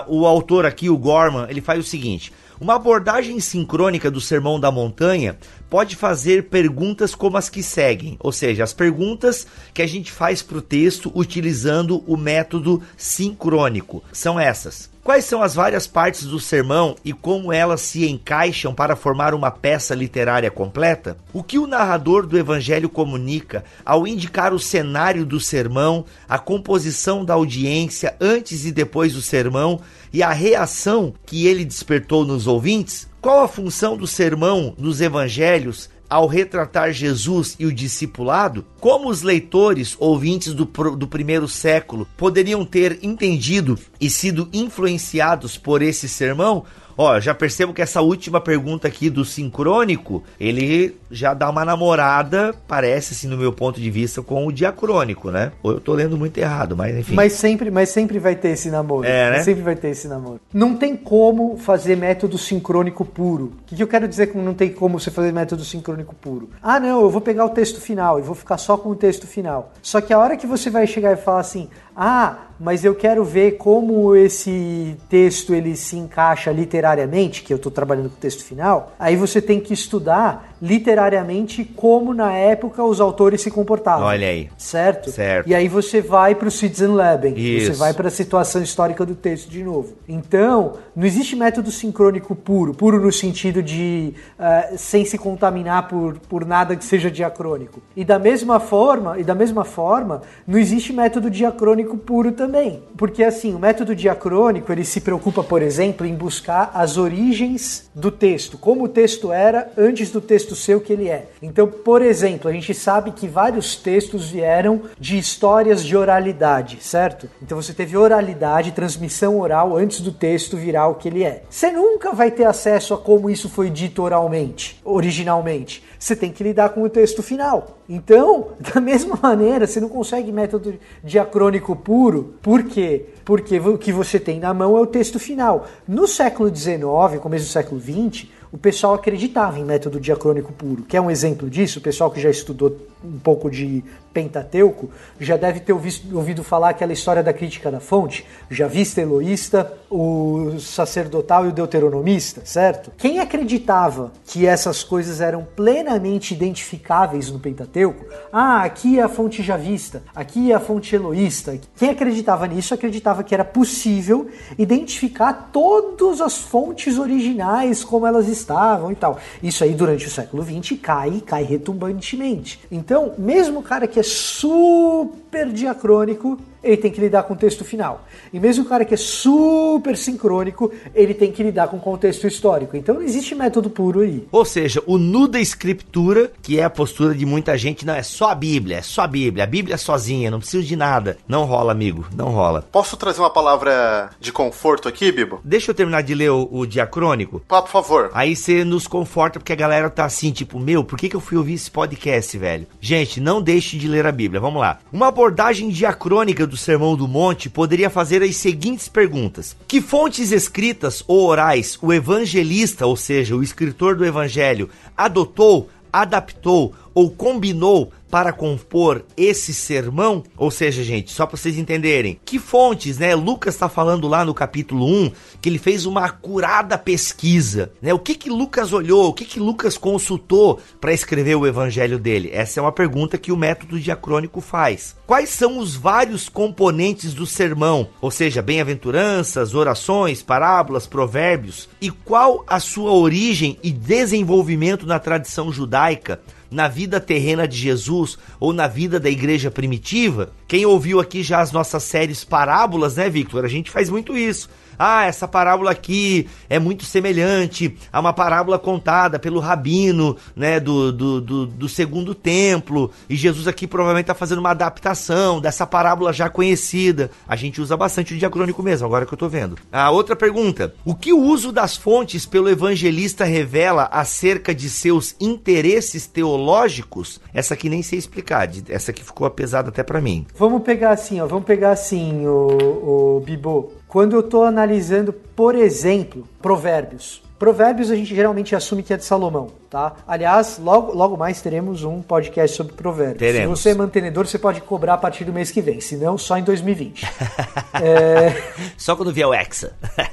o autor aqui, o Gorman, ele faz o seguinte: uma abordagem sincrônica do Sermão da Montanha pode fazer perguntas como as que seguem, ou seja, as perguntas que a gente faz para o texto utilizando o método sincrônico. São essas. Quais são as várias partes do sermão e como elas se encaixam para formar uma peça literária completa? O que o narrador do evangelho comunica ao indicar o cenário do sermão, a composição da audiência antes e depois do sermão e a reação que ele despertou nos ouvintes? Qual a função do sermão nos evangelhos ao retratar Jesus e o discipulado, como os leitores, ouvintes do, do primeiro século, poderiam ter entendido e sido influenciados por esse sermão? Ó, já percebo que essa última pergunta aqui do sincrônico, ele já dá uma namorada, parece assim no meu ponto de vista, com o diacrônico, né? Ou eu tô lendo muito errado, mas enfim. Mas sempre, mas sempre vai ter esse namoro. É, né? Sempre vai ter esse namoro. Não tem como fazer método sincrônico puro. O que, que eu quero dizer com não tem como você fazer método sincrônico puro? Ah, não, eu vou pegar o texto final e vou ficar só com o texto final. Só que a hora que você vai chegar e falar assim, ah, mas eu quero ver como esse texto ele se encaixa literariamente, que eu estou trabalhando com o texto final. Aí você tem que estudar literariamente como na época os autores se comportavam. Olha aí. Certo? Certo. E aí você vai para o Citizenleben, Isso. você vai para a situação histórica do texto de novo. Então, não existe método sincrônico puro, puro no sentido de uh, sem se contaminar por, por nada que seja diacrônico. E da mesma forma, e da mesma forma, não existe método diacrônico puro também, porque assim, o método diacrônico, ele se preocupa, por exemplo, em buscar as origens do texto, como o texto era antes do texto texto ser o que ele é. Então, por exemplo, a gente sabe que vários textos vieram de histórias de oralidade, certo? Então você teve oralidade, transmissão oral antes do texto virar o que ele é. Você nunca vai ter acesso a como isso foi dito oralmente, originalmente. Você tem que lidar com o texto final. Então, [LAUGHS] da mesma maneira, você não consegue método diacrônico puro. Por quê? Porque o que você tem na mão é o texto final. No século XIX, começo do século XX, o pessoal acreditava em método diacrônico puro. Quer um exemplo disso? O pessoal que já estudou um pouco de Pentateuco já deve ter ouvido, ouvido falar aquela história da crítica da fonte, Javista, Eloísta, o sacerdotal e o deuteronomista, certo? Quem acreditava que essas coisas eram plenamente identificáveis no Pentateuco? Ah, aqui é a fonte Javista, aqui é a fonte Eloísta. Quem acreditava nisso acreditava que era possível identificar todas as fontes originais como elas estavam e tal. Isso aí durante o século XX cai, cai retumbantemente. Então, mesmo o cara que é super diacrônico, ele tem que lidar com o texto final. E mesmo o cara que é super sincrônico, ele tem que lidar com o contexto histórico. Então não existe método puro aí. Ou seja, o nu da escritura, que é a postura de muita gente, não é só a Bíblia, é só a Bíblia, a Bíblia sozinha, não preciso de nada. Não rola, amigo, não rola. Posso trazer uma palavra de conforto aqui, Bibo? Deixa eu terminar de ler o, o diacrônico. Ah, por favor. Aí você nos conforta, porque a galera tá assim, tipo, meu, por que, que eu fui ouvir esse podcast, velho? Gente, não deixe de ler a Bíblia. Vamos lá. Uma abordagem diacrônica do Sermão do Monte poderia fazer as seguintes perguntas: Que fontes escritas ou orais o evangelista, ou seja, o escritor do evangelho, adotou, adaptou ou combinou para compor esse sermão? Ou seja, gente, só para vocês entenderem, que fontes, né? Lucas está falando lá no capítulo 1 que ele fez uma acurada pesquisa, né? O que que Lucas olhou, o que que Lucas consultou para escrever o evangelho dele? Essa é uma pergunta que o método diacrônico faz. Quais são os vários componentes do sermão? Ou seja, bem-aventuranças, orações, parábolas, provérbios? E qual a sua origem e desenvolvimento na tradição judaica? Na vida terrena de Jesus ou na vida da igreja primitiva. Quem ouviu aqui já as nossas séries parábolas, né, Victor? A gente faz muito isso ah, essa parábola aqui é muito semelhante a uma parábola contada pelo rabino, né, do, do, do, do segundo templo, e Jesus aqui provavelmente está fazendo uma adaptação dessa parábola já conhecida. A gente usa bastante o diacrônico mesmo, agora que eu estou vendo. A outra pergunta: o que o uso das fontes pelo evangelista revela acerca de seus interesses teológicos? Essa aqui nem sei explicar, essa aqui ficou pesada até para mim. Vamos pegar assim, ó, vamos pegar assim, o, o Bibo. Quando eu estou analisando, por exemplo, provérbios. Provérbios a gente geralmente assume que é de Salomão tá? Aliás, logo, logo mais teremos um podcast sobre provérbios. Teremos. Se você é mantenedor, você pode cobrar a partir do mês que vem, se não, só em 2020. [LAUGHS] é... Só quando vier o Hexa.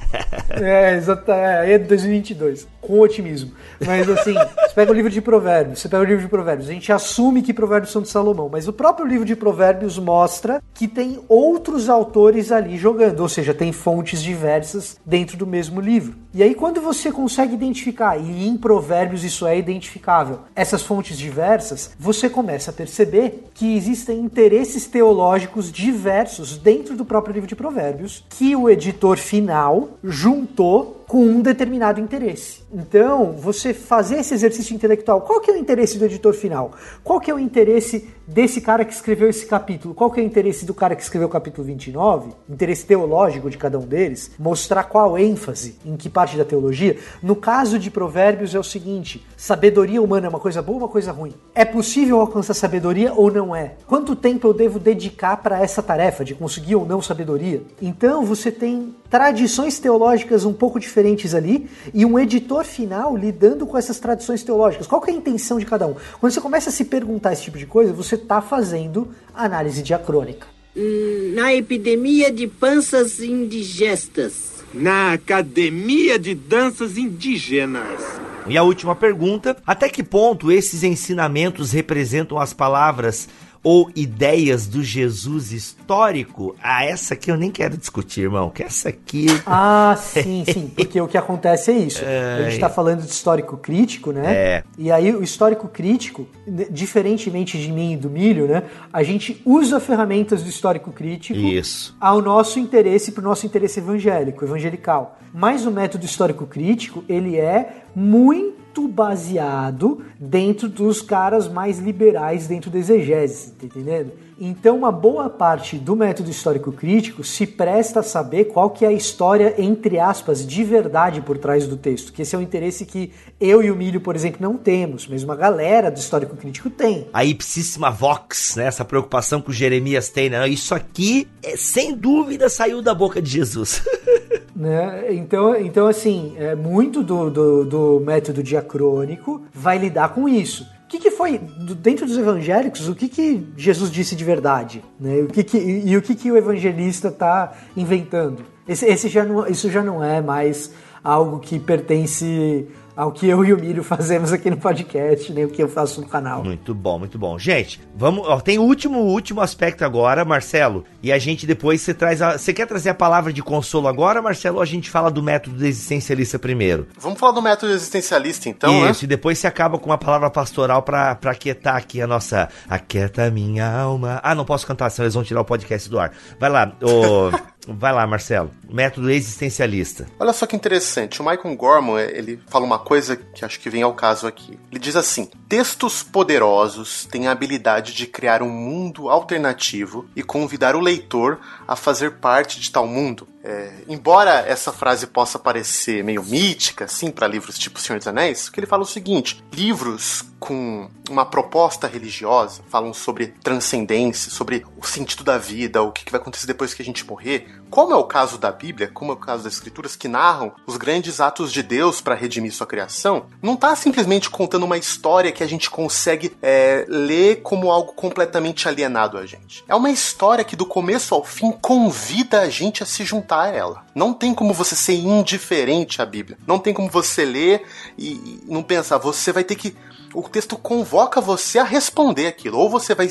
[LAUGHS] é, exato, é, é 2022, com otimismo. Mas assim, você pega o livro de provérbios, você pega o livro de provérbios, a gente assume que provérbios são de Salomão, mas o próprio livro de provérbios mostra que tem outros autores ali jogando, ou seja, tem fontes diversas dentro do mesmo livro. E aí quando você consegue identificar, e em provérbios isso é identificável. Essas fontes diversas, você começa a perceber que existem interesses teológicos diversos dentro do próprio livro de Provérbios que o editor final juntou com um determinado interesse. Então, você fazer esse exercício intelectual, qual que é o interesse do editor final? Qual que é o interesse desse cara que escreveu esse capítulo? Qual que é o interesse do cara que escreveu o capítulo 29? Interesse teológico de cada um deles? Mostrar qual ênfase em que parte da teologia? No caso de Provérbios é o seguinte: sabedoria humana é uma coisa boa ou uma coisa ruim? É possível alcançar sabedoria ou não é? Quanto tempo eu devo dedicar para essa tarefa de conseguir ou não sabedoria? Então, você tem tradições teológicas um pouco diferentes ali e um editor final lidando com essas tradições teológicas. Qual é a intenção de cada um? Quando você começa a se perguntar esse tipo de coisa, você está fazendo análise diacrônica. Hum, na epidemia de panças indigestas. Na academia de danças indígenas. E a última pergunta: até que ponto esses ensinamentos representam as palavras ou ideias do Jesus histórico, ah, essa aqui eu nem quero discutir, irmão, que essa aqui... Ah, sim, [LAUGHS] sim, porque o que acontece é isso, é... a gente está falando de histórico crítico, né? É. E aí o histórico crítico, diferentemente de mim e do Milho, né, a gente usa ferramentas do histórico crítico isso. ao nosso interesse, para o nosso interesse evangélico, evangelical. Mas o método histórico crítico, ele é muito muito baseado dentro dos caras mais liberais dentro da exegese, tá entendendo? Então, uma boa parte do método histórico crítico se presta a saber qual que é a história, entre aspas, de verdade por trás do texto, que esse é um interesse que eu e o Milho, por exemplo, não temos, mas uma galera do histórico crítico tem. A ipsíssima vox, né, essa preocupação que o Jeremias tem, né? Isso aqui, é, sem dúvida, saiu da boca de Jesus. [LAUGHS] Né? Então, então, assim, é, muito do, do, do método diacrônico vai lidar com isso o que, que, foi dentro dos evangélicos o que, que Jesus disse de verdade né? o que, que e, o que, que o evangelista está inventando esse, esse já não, isso já não é mais algo que pertence ao que eu e o Milho fazemos aqui no podcast, nem o que eu faço no canal. Muito bom, muito bom. Gente, vamos. Ó, tem o último, último aspecto agora, Marcelo. E a gente depois você traz. A, você quer trazer a palavra de consolo agora, Marcelo, ou a gente fala do método existencialista primeiro? Vamos falar do método existencialista, então, né? Isso, né? e depois você acaba com uma palavra pastoral pra, pra aquietar aqui a nossa. Aquieta minha alma. Ah, não posso cantar, senão eles vão tirar o podcast do ar. Vai lá, ô. [LAUGHS] Vai lá, Marcelo. Método existencialista. Olha só que interessante. O Michael Gorman, ele fala uma coisa que acho que vem ao caso aqui. Ele diz assim: Textos poderosos têm a habilidade de criar um mundo alternativo e convidar o leitor a fazer parte de tal mundo. É, embora essa frase possa parecer meio mítica, assim, para livros tipo Senhor dos Anéis, que ele fala o seguinte: livros com uma proposta religiosa falam sobre transcendência, sobre o sentido da vida, o que vai acontecer depois que a gente morrer, como é o caso da Bíblia, como é o caso das Escrituras, que narram os grandes atos de Deus para redimir sua criação, não está simplesmente contando uma história que a gente consegue é, ler como algo completamente alienado a gente. É uma história que do começo ao fim convida a gente a se juntar a ela. Não tem como você ser indiferente à Bíblia. Não tem como você ler e, e não pensar, você vai ter que o texto convoca você a responder aquilo. Ou você vai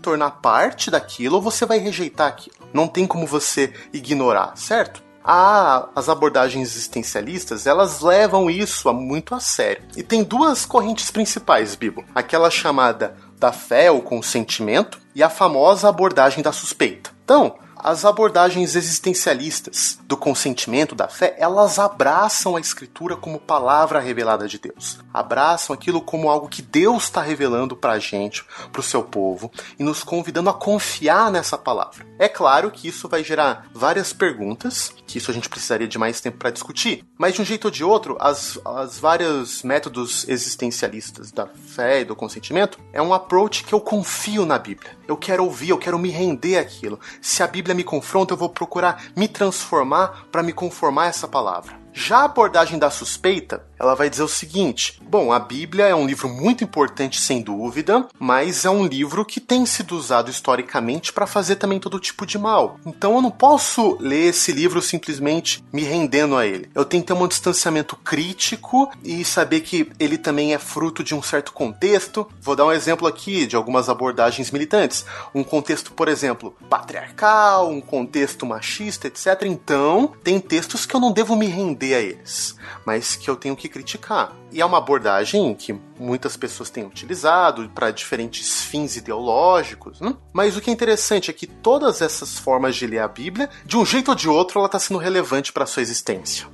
tornar parte daquilo, ou você vai rejeitar aquilo. Não tem como você ignorar, certo? Ah, as abordagens existencialistas, elas levam isso muito a sério. E tem duas correntes principais, Bibo. Aquela chamada da fé ou consentimento e a famosa abordagem da suspeita. Então, as abordagens existencialistas do consentimento da fé, elas abraçam a escritura como palavra revelada de Deus. Abraçam aquilo como algo que Deus está revelando para a gente, para o seu povo, e nos convidando a confiar nessa palavra. É claro que isso vai gerar várias perguntas, que isso a gente precisaria de mais tempo para discutir, mas de um jeito ou de outro, as, as vários métodos existencialistas da fé e do consentimento é um approach que eu confio na Bíblia. Eu quero ouvir, eu quero me render àquilo. Se a Bíblia me confronta, eu vou procurar me transformar para me conformar a essa palavra. Já a abordagem da suspeita, ela vai dizer o seguinte: bom, a Bíblia é um livro muito importante, sem dúvida, mas é um livro que tem sido usado historicamente para fazer também todo tipo de mal. Então eu não posso ler esse livro simplesmente me rendendo a ele. Eu tenho que ter um distanciamento crítico e saber que ele também é fruto de um certo contexto. Vou dar um exemplo aqui de algumas abordagens militantes. Um contexto, por exemplo, patriarcal, um contexto machista, etc. Então, tem textos que eu não devo me render a eles, mas que eu tenho que criticar. E é uma abordagem que muitas pessoas têm utilizado para diferentes fins ideológicos. Né? Mas o que é interessante é que todas essas formas de ler a Bíblia, de um jeito ou de outro, ela está sendo relevante para sua existência.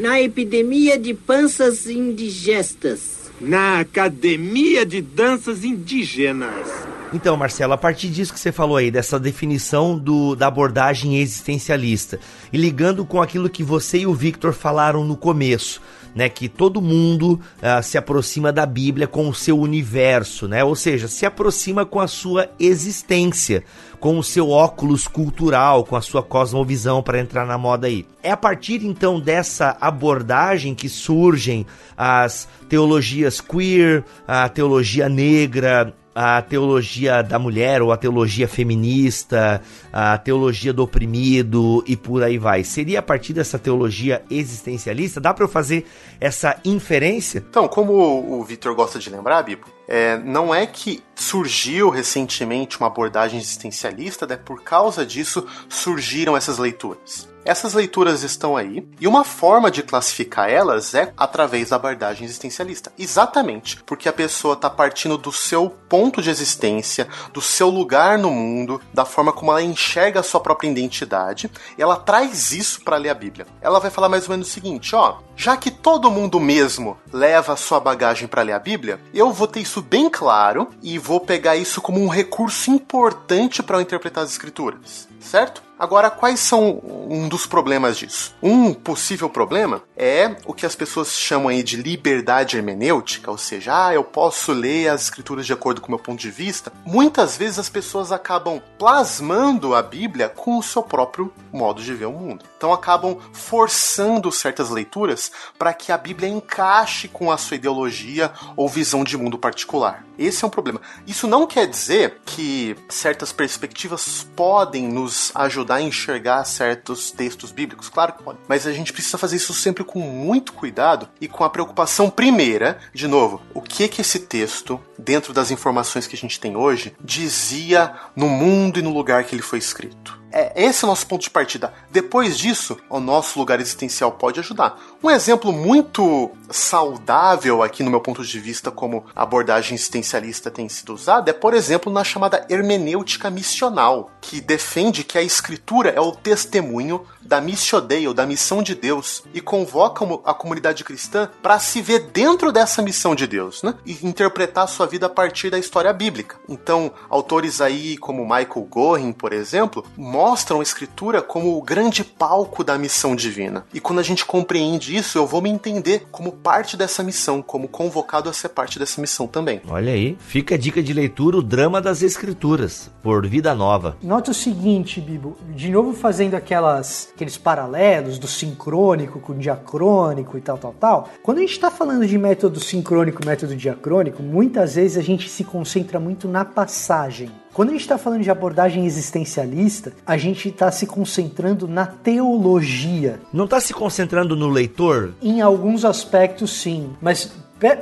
Na epidemia de panças indigestas. Na academia de danças indígenas. Então, Marcelo, a partir disso que você falou aí, dessa definição do, da abordagem existencialista, e ligando com aquilo que você e o Victor falaram no começo, né, que todo mundo uh, se aproxima da Bíblia com o seu universo, né? Ou seja, se aproxima com a sua existência, com o seu óculos cultural, com a sua cosmovisão para entrar na moda aí. É a partir então dessa abordagem que surgem as teologias queer, a teologia negra, a teologia da mulher ou a teologia feminista, a teologia do oprimido e por aí vai. Seria a partir dessa teologia existencialista? Dá para eu fazer essa inferência? Então, como o Victor gosta de lembrar, Bibo, é, não é que surgiu recentemente uma abordagem existencialista, né? por causa disso surgiram essas leituras. Essas leituras estão aí, e uma forma de classificar elas é através da abordagem existencialista. Exatamente, porque a pessoa está partindo do seu ponto de existência, do seu lugar no mundo, da forma como ela enxerga a sua própria identidade, ela traz isso para ler a Bíblia. Ela vai falar mais ou menos o seguinte: ó, já que todo mundo mesmo leva a sua bagagem para ler a Bíblia, eu vou ter isso bem claro e vou pegar isso como um recurso importante para interpretar as escrituras, certo? Agora, quais são um dos problemas disso? Um possível problema é o que as pessoas chamam aí de liberdade hermenêutica, ou seja, ah, eu posso ler as escrituras de acordo com o meu ponto de vista. Muitas vezes as pessoas acabam plasmando a Bíblia com o seu próprio modo de ver o mundo. Então acabam forçando certas leituras para que a Bíblia encaixe com a sua ideologia ou visão de mundo particular. Esse é um problema. Isso não quer dizer que certas perspectivas podem nos ajudar a enxergar certos textos bíblicos. Claro que podem. Mas a gente precisa fazer isso sempre com muito cuidado e com a preocupação primeira, de novo, o que que esse texto, dentro das informações que a gente tem hoje, dizia no mundo e no lugar que ele foi escrito. É esse é o nosso ponto de partida. Depois disso, o nosso lugar existencial pode ajudar. Um exemplo muito saudável aqui no meu ponto de vista como abordagem existencialista tem sido usada é, por exemplo, na chamada hermenêutica missional, que defende que a escritura é o testemunho da missio Dei, ou da missão de Deus, e convoca a comunidade cristã para se ver dentro dessa missão de Deus, né? E interpretar a sua vida a partir da história bíblica. Então, autores aí como Michael Gorin, por exemplo, mostram a escritura como o grande palco da missão divina. E quando a gente compreende isso, eu vou me entender como parte dessa missão, como convocado a ser parte dessa missão também. Olha aí, fica a dica de leitura, o drama das escrituras, por Vida Nova. Nota o seguinte, Bibo, de novo fazendo aquelas aqueles paralelos do sincrônico com o diacrônico e tal, tal, tal. Quando a gente está falando de método sincrônico, método diacrônico, muitas vezes a gente se concentra muito na passagem. Quando a gente está falando de abordagem existencialista, a gente está se concentrando na teologia. Não está se concentrando no leitor? Em alguns aspectos, sim. Mas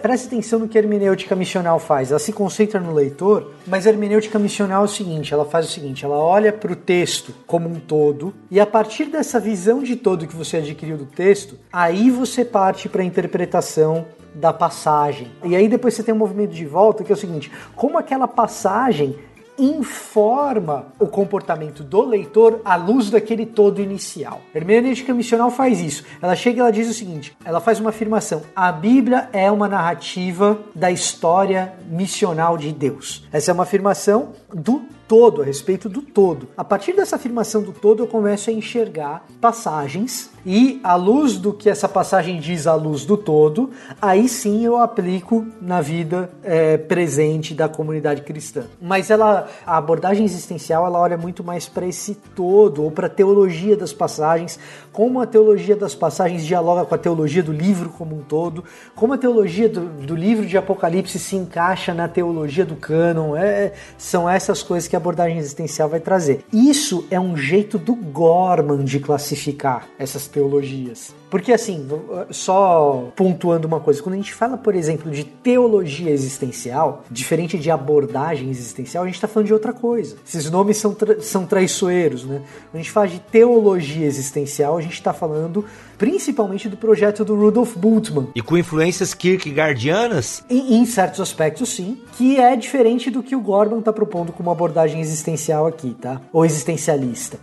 Preste atenção no que a hermenêutica missional faz. Ela se concentra no leitor, mas a hermenêutica missional é o seguinte: ela faz o seguinte, ela olha para o texto como um todo, e a partir dessa visão de todo que você adquiriu do texto, aí você parte para a interpretação da passagem. E aí depois você tem um movimento de volta que é o seguinte: como aquela passagem informa o comportamento do leitor à luz daquele todo inicial. A hermenêutica missional faz isso. Ela chega e ela diz o seguinte: ela faz uma afirmação. A Bíblia é uma narrativa da história missional de Deus. Essa é uma afirmação do todo, a respeito do todo. A partir dessa afirmação do todo, eu começo a enxergar passagens e, à luz do que essa passagem diz à luz do todo, aí sim eu aplico na vida é, presente da comunidade cristã. Mas ela, a abordagem existencial, ela olha muito mais para esse todo, ou para a teologia das passagens, como a teologia das passagens dialoga com a teologia do livro como um todo, como a teologia do, do livro de Apocalipse se encaixa na teologia do cânon, é, são essas coisas que abordagem existencial vai trazer. Isso é um jeito do Gorman de classificar essas teologias. Porque assim, só pontuando uma coisa, quando a gente fala, por exemplo, de teologia existencial, diferente de abordagem existencial, a gente está falando de outra coisa. Esses nomes são, tra são traiçoeiros, né? Quando a gente fala de teologia existencial, a gente está falando principalmente do projeto do Rudolf Bultmann. E com influências kierkegaardianas? Em, em certos aspectos, sim, que é diferente do que o Gorman está propondo como abordagem existencial aqui, tá? Ou existencialista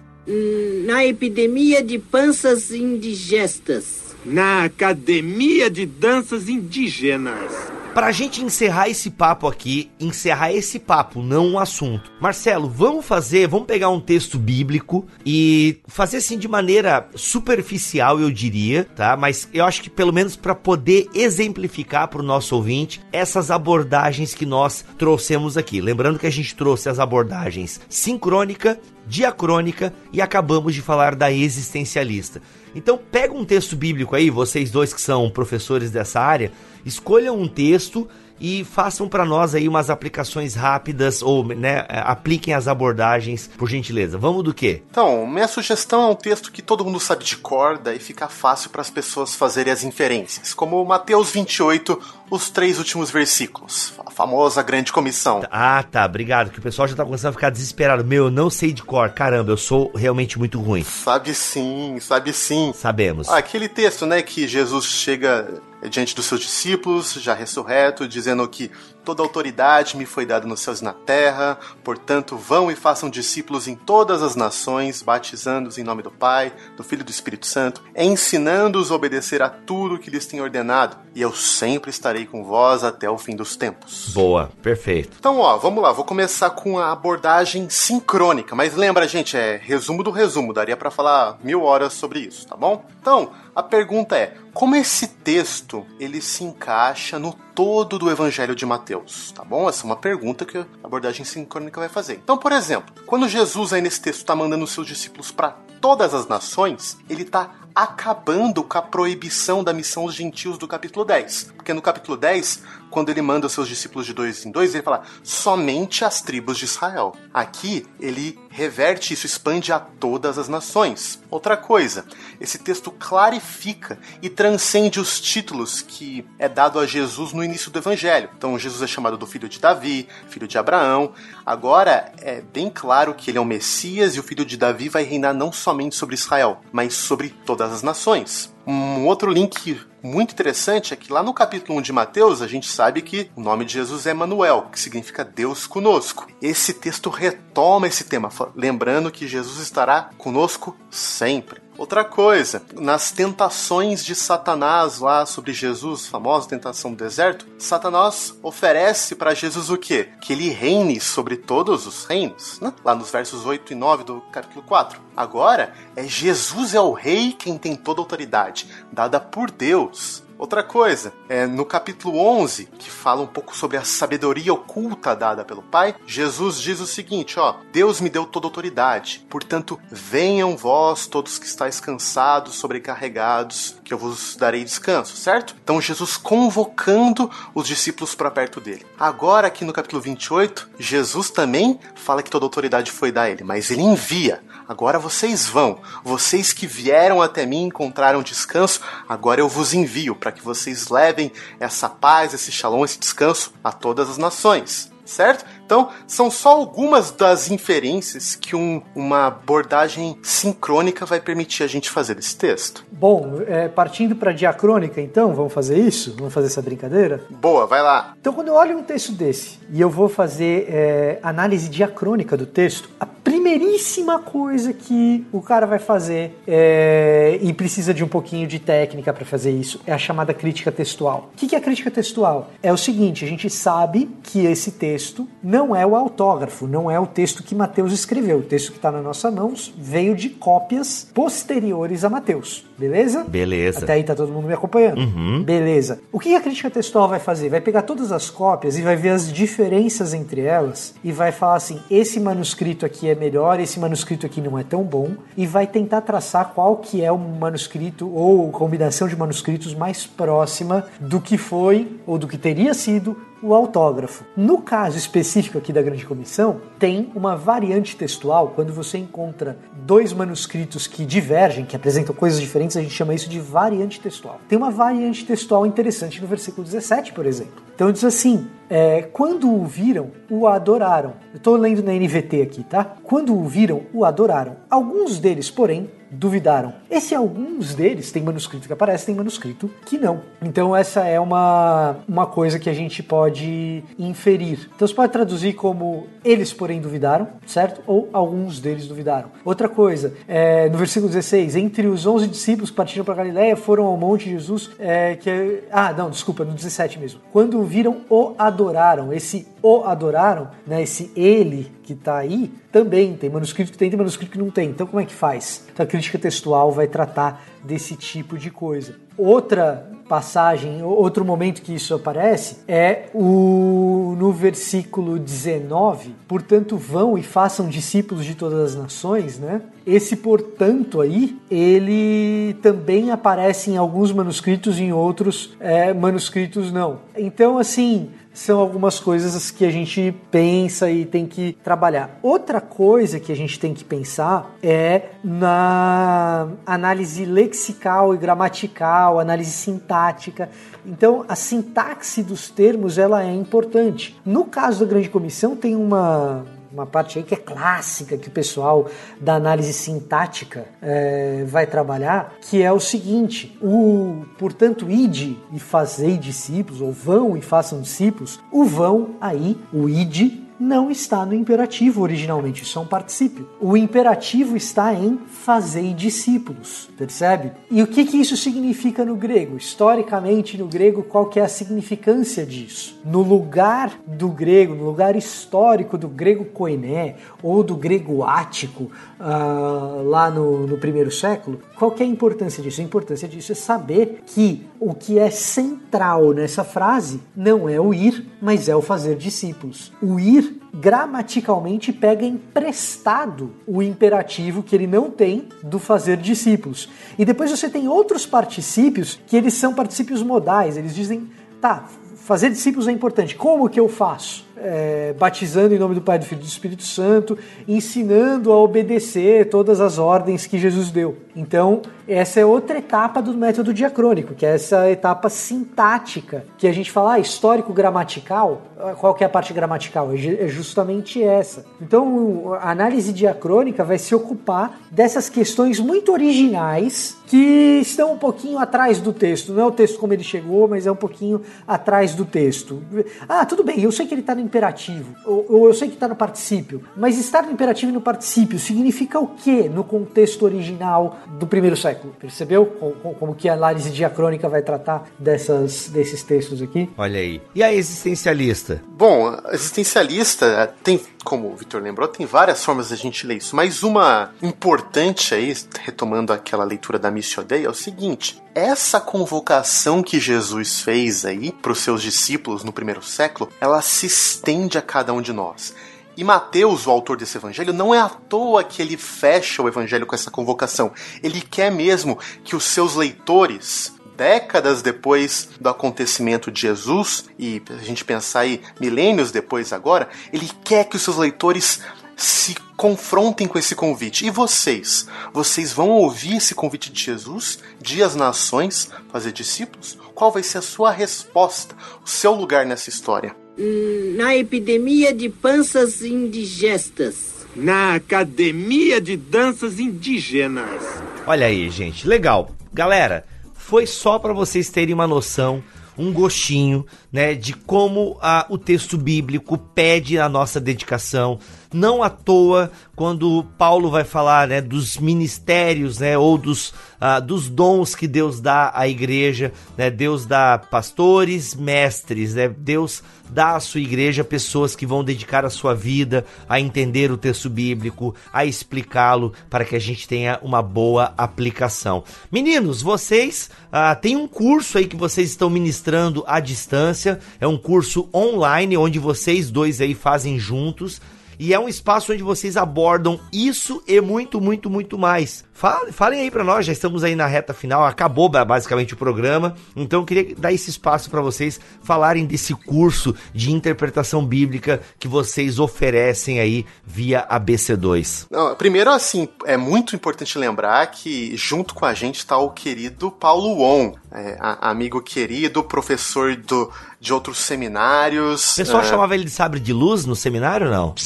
na epidemia de panças indigestas. Na academia de danças indígenas. Pra gente encerrar esse papo aqui, encerrar esse papo, não um assunto. Marcelo, vamos fazer, vamos pegar um texto bíblico e fazer assim de maneira superficial, eu diria, tá? Mas eu acho que pelo menos para poder exemplificar para o nosso ouvinte essas abordagens que nós trouxemos aqui. Lembrando que a gente trouxe as abordagens sincrônica, diacrônica e acabamos de falar da existencialista. Então pega um texto bíblico aí, vocês dois que são professores dessa área, escolham um texto e façam para nós aí umas aplicações rápidas ou né, apliquem as abordagens, por gentileza. Vamos do quê? Então, minha sugestão é um texto que todo mundo sabe de cor, daí fica fácil para as pessoas fazerem as inferências, como Mateus 28, os três últimos versículos, famosa grande comissão. Ah, tá, obrigado, que o pessoal já tá começando a ficar desesperado. Meu, eu não sei de cor, caramba, eu sou realmente muito ruim. Sabe sim, sabe sim. Sabemos. Ah, aquele texto, né, que Jesus chega diante dos seus discípulos, já ressurreto, dizendo que toda autoridade me foi dada nos céus e na terra, portanto, vão e façam discípulos em todas as nações, batizando-os em nome do Pai, do Filho e do Espírito Santo, ensinando-os a obedecer a tudo que lhes tenho ordenado, e eu sempre estarei com vós até o fim dos tempos. Boa, perfeito. Então, ó, vamos lá, vou começar com a abordagem sincrônica, mas lembra, gente, é resumo do resumo, daria para falar mil horas sobre isso, tá bom? Então, a pergunta é: como esse texto ele se encaixa no todo do Evangelho de Mateus, tá bom? Essa é uma pergunta que a abordagem sincrônica vai fazer. Então, por exemplo, quando Jesus aí nesse texto está mandando seus discípulos para todas as nações, ele está acabando com a proibição da missão aos gentios do capítulo 10. Porque no capítulo 10, quando ele manda os seus discípulos de dois em dois, ele fala somente as tribos de Israel. Aqui, ele reverte isso, expande a todas as nações. Outra coisa, esse texto clarifica e transcende os títulos que é dado a Jesus no início do Evangelho. Então Jesus é chamado do filho de Davi, filho de Abraão. Agora é bem claro que ele é o Messias e o filho de Davi vai reinar não somente sobre Israel, mas sobre todas as nações. Um outro link muito interessante é que lá no capítulo 1 de Mateus a gente sabe que o nome de Jesus é Emanuel, que significa Deus conosco. Esse texto retoma esse tema, lembrando que Jesus estará conosco sempre. Outra coisa, nas tentações de Satanás lá sobre Jesus, famosa tentação do deserto, Satanás oferece para Jesus o quê? Que ele reine sobre todos os reinos, né? lá nos versos 8 e 9 do capítulo 4. Agora, é Jesus é o rei quem tem toda a autoridade, dada por Deus. Outra coisa, é no capítulo 11, que fala um pouco sobre a sabedoria oculta dada pelo Pai, Jesus diz o seguinte, ó: Deus me deu toda autoridade. Portanto, venham vós todos que estáis cansados, sobrecarregados, que eu vos darei descanso, certo? Então Jesus convocando os discípulos para perto dele. Agora aqui no capítulo 28, Jesus também fala que toda autoridade foi da ele, mas ele envia. Agora vocês vão. Vocês que vieram até mim encontraram descanso, agora eu vos envio para que vocês levem essa paz, esse shalom, esse descanso a todas as nações certo? Então, são só algumas das inferências que um, uma abordagem sincrônica vai permitir a gente fazer desse texto. Bom, é, partindo para diacrônica, então, vamos fazer isso? Vamos fazer essa brincadeira? Boa, vai lá. Então, quando eu olho um texto desse e eu vou fazer é, análise diacrônica do texto, a primeiríssima coisa que o cara vai fazer é, e precisa de um pouquinho de técnica para fazer isso é a chamada crítica textual. O que é a crítica textual? É o seguinte: a gente sabe que esse texto não é o autógrafo, não é o texto que Mateus escreveu. O texto que está nas nossas mãos veio de cópias posteriores a Mateus. Beleza? Beleza. Até aí tá todo mundo me acompanhando? Uhum. Beleza. O que a crítica textual vai fazer? Vai pegar todas as cópias e vai ver as diferenças entre elas e vai falar assim: esse manuscrito aqui é melhor, esse manuscrito aqui não é tão bom, e vai tentar traçar qual que é o manuscrito ou combinação de manuscritos mais próxima do que foi ou do que teria sido o autógrafo. No caso específico aqui da Grande Comissão, tem uma variante textual, quando você encontra dois manuscritos que divergem, que apresentam coisas diferentes, a gente chama isso de variante textual. Tem uma variante textual interessante no versículo 17, por exemplo. Então diz assim: é, quando o viram, o adoraram. Eu estou lendo na NVT aqui, tá? Quando o viram, o adoraram. Alguns deles, porém, duvidaram. Esse alguns deles tem manuscrito que aparece, tem manuscrito que não. Então essa é uma, uma coisa que a gente pode inferir. Então você pode traduzir como eles, porém, duvidaram, certo? Ou alguns deles duvidaram. Outra coisa, é, no versículo 16, entre os 11 discípulos que partiram para Galiléia foram ao monte de Jesus, é, que ah, não, desculpa, no 17 mesmo. Quando viram, o adoraram. Esse o adoraram, né, esse ele que está aí, também tem manuscrito que tem, tem manuscrito que não tem. Então como é que faz? Então a crítica textual vai tratar desse tipo de coisa. Outra passagem, outro momento que isso aparece é o no versículo 19, portanto vão e façam discípulos de todas as nações, né? Esse portanto aí, ele também aparece em alguns manuscritos, em outros é, manuscritos não. Então assim, são algumas coisas que a gente pensa e tem que trabalhar. Outra coisa que a gente tem que pensar é na análise lexical e gramatical, análise sintática. Então, a sintaxe dos termos ela é importante. No caso da grande comissão tem uma uma parte aí que é clássica, que o pessoal da análise sintática é, vai trabalhar, que é o seguinte: o, portanto, ide e fazei discípulos, ou vão e façam discípulos, o vão aí, o ide, não está no imperativo originalmente, isso é um particípio. O imperativo está em fazer discípulos, percebe? E o que, que isso significa no grego? Historicamente, no grego, qual que é a significância disso? No lugar do grego, no lugar histórico do grego koiné ou do grego ático, uh, lá no, no primeiro século, qual que é a importância disso? A importância disso é saber que o que é central nessa frase não é o ir, mas é o fazer discípulos. O ir gramaticalmente pega emprestado o imperativo que ele não tem do fazer discípulos. E depois você tem outros particípios que eles são particípios modais, eles dizem, tá, fazer discípulos é importante. Como que eu faço? É, batizando em nome do Pai, do Filho e do Espírito Santo, ensinando a obedecer todas as ordens que Jesus deu. Então, essa é outra etapa do método diacrônico, que é essa etapa sintática, que a gente fala ah, histórico-gramatical. Qual que é a parte gramatical? É, é justamente essa. Então, a análise diacrônica vai se ocupar dessas questões muito originais que estão um pouquinho atrás do texto. Não é o texto como ele chegou, mas é um pouquinho atrás do texto. Ah, tudo bem, eu sei que ele está no imperativo, ou, ou eu sei que está no particípio, mas estar no imperativo e no particípio significa o que no contexto original do primeiro século? Percebeu como, como que a análise diacrônica vai tratar dessas, desses textos aqui? Olha aí. E a existencialista? Bom, existencialista tem como o Victor lembrou, tem várias formas da gente ler isso, mas uma importante aí, retomando aquela leitura da Missio Dei, é o seguinte: essa convocação que Jesus fez aí para os seus discípulos no primeiro século, ela se estende a cada um de nós. E Mateus, o autor desse evangelho, não é à toa que ele fecha o evangelho com essa convocação. Ele quer mesmo que os seus leitores décadas depois do acontecimento de Jesus, e a gente pensar aí milênios depois agora, ele quer que os seus leitores se confrontem com esse convite. E vocês? Vocês vão ouvir esse convite de Jesus, de as nações, fazer discípulos? Qual vai ser a sua resposta, o seu lugar nessa história? Hum, na epidemia de panças indigestas. Na academia de danças indígenas. Olha aí, gente, legal. Galera, foi só para vocês terem uma noção, um gostinho, né, de como a, o texto bíblico pede a nossa dedicação. Não à toa, quando Paulo vai falar né, dos ministérios né, ou dos, uh, dos dons que Deus dá à igreja, né, Deus dá pastores, mestres, né, Deus dá à sua igreja pessoas que vão dedicar a sua vida a entender o texto bíblico, a explicá-lo, para que a gente tenha uma boa aplicação. Meninos, vocês uh, têm um curso aí que vocês estão ministrando à distância, é um curso online onde vocês dois aí fazem juntos e é um espaço onde vocês abordam isso e muito, muito, muito mais. Falem, falem aí para nós, já estamos aí na reta final, acabou basicamente o programa, então eu queria dar esse espaço para vocês falarem desse curso de interpretação bíblica que vocês oferecem aí via ABC2. Não, primeiro, assim, é muito importante lembrar que junto com a gente está o querido Paulo Won, é, amigo querido, professor do, de outros seminários. O pessoal é... chamava ele de sabre de luz no seminário, não? [LAUGHS]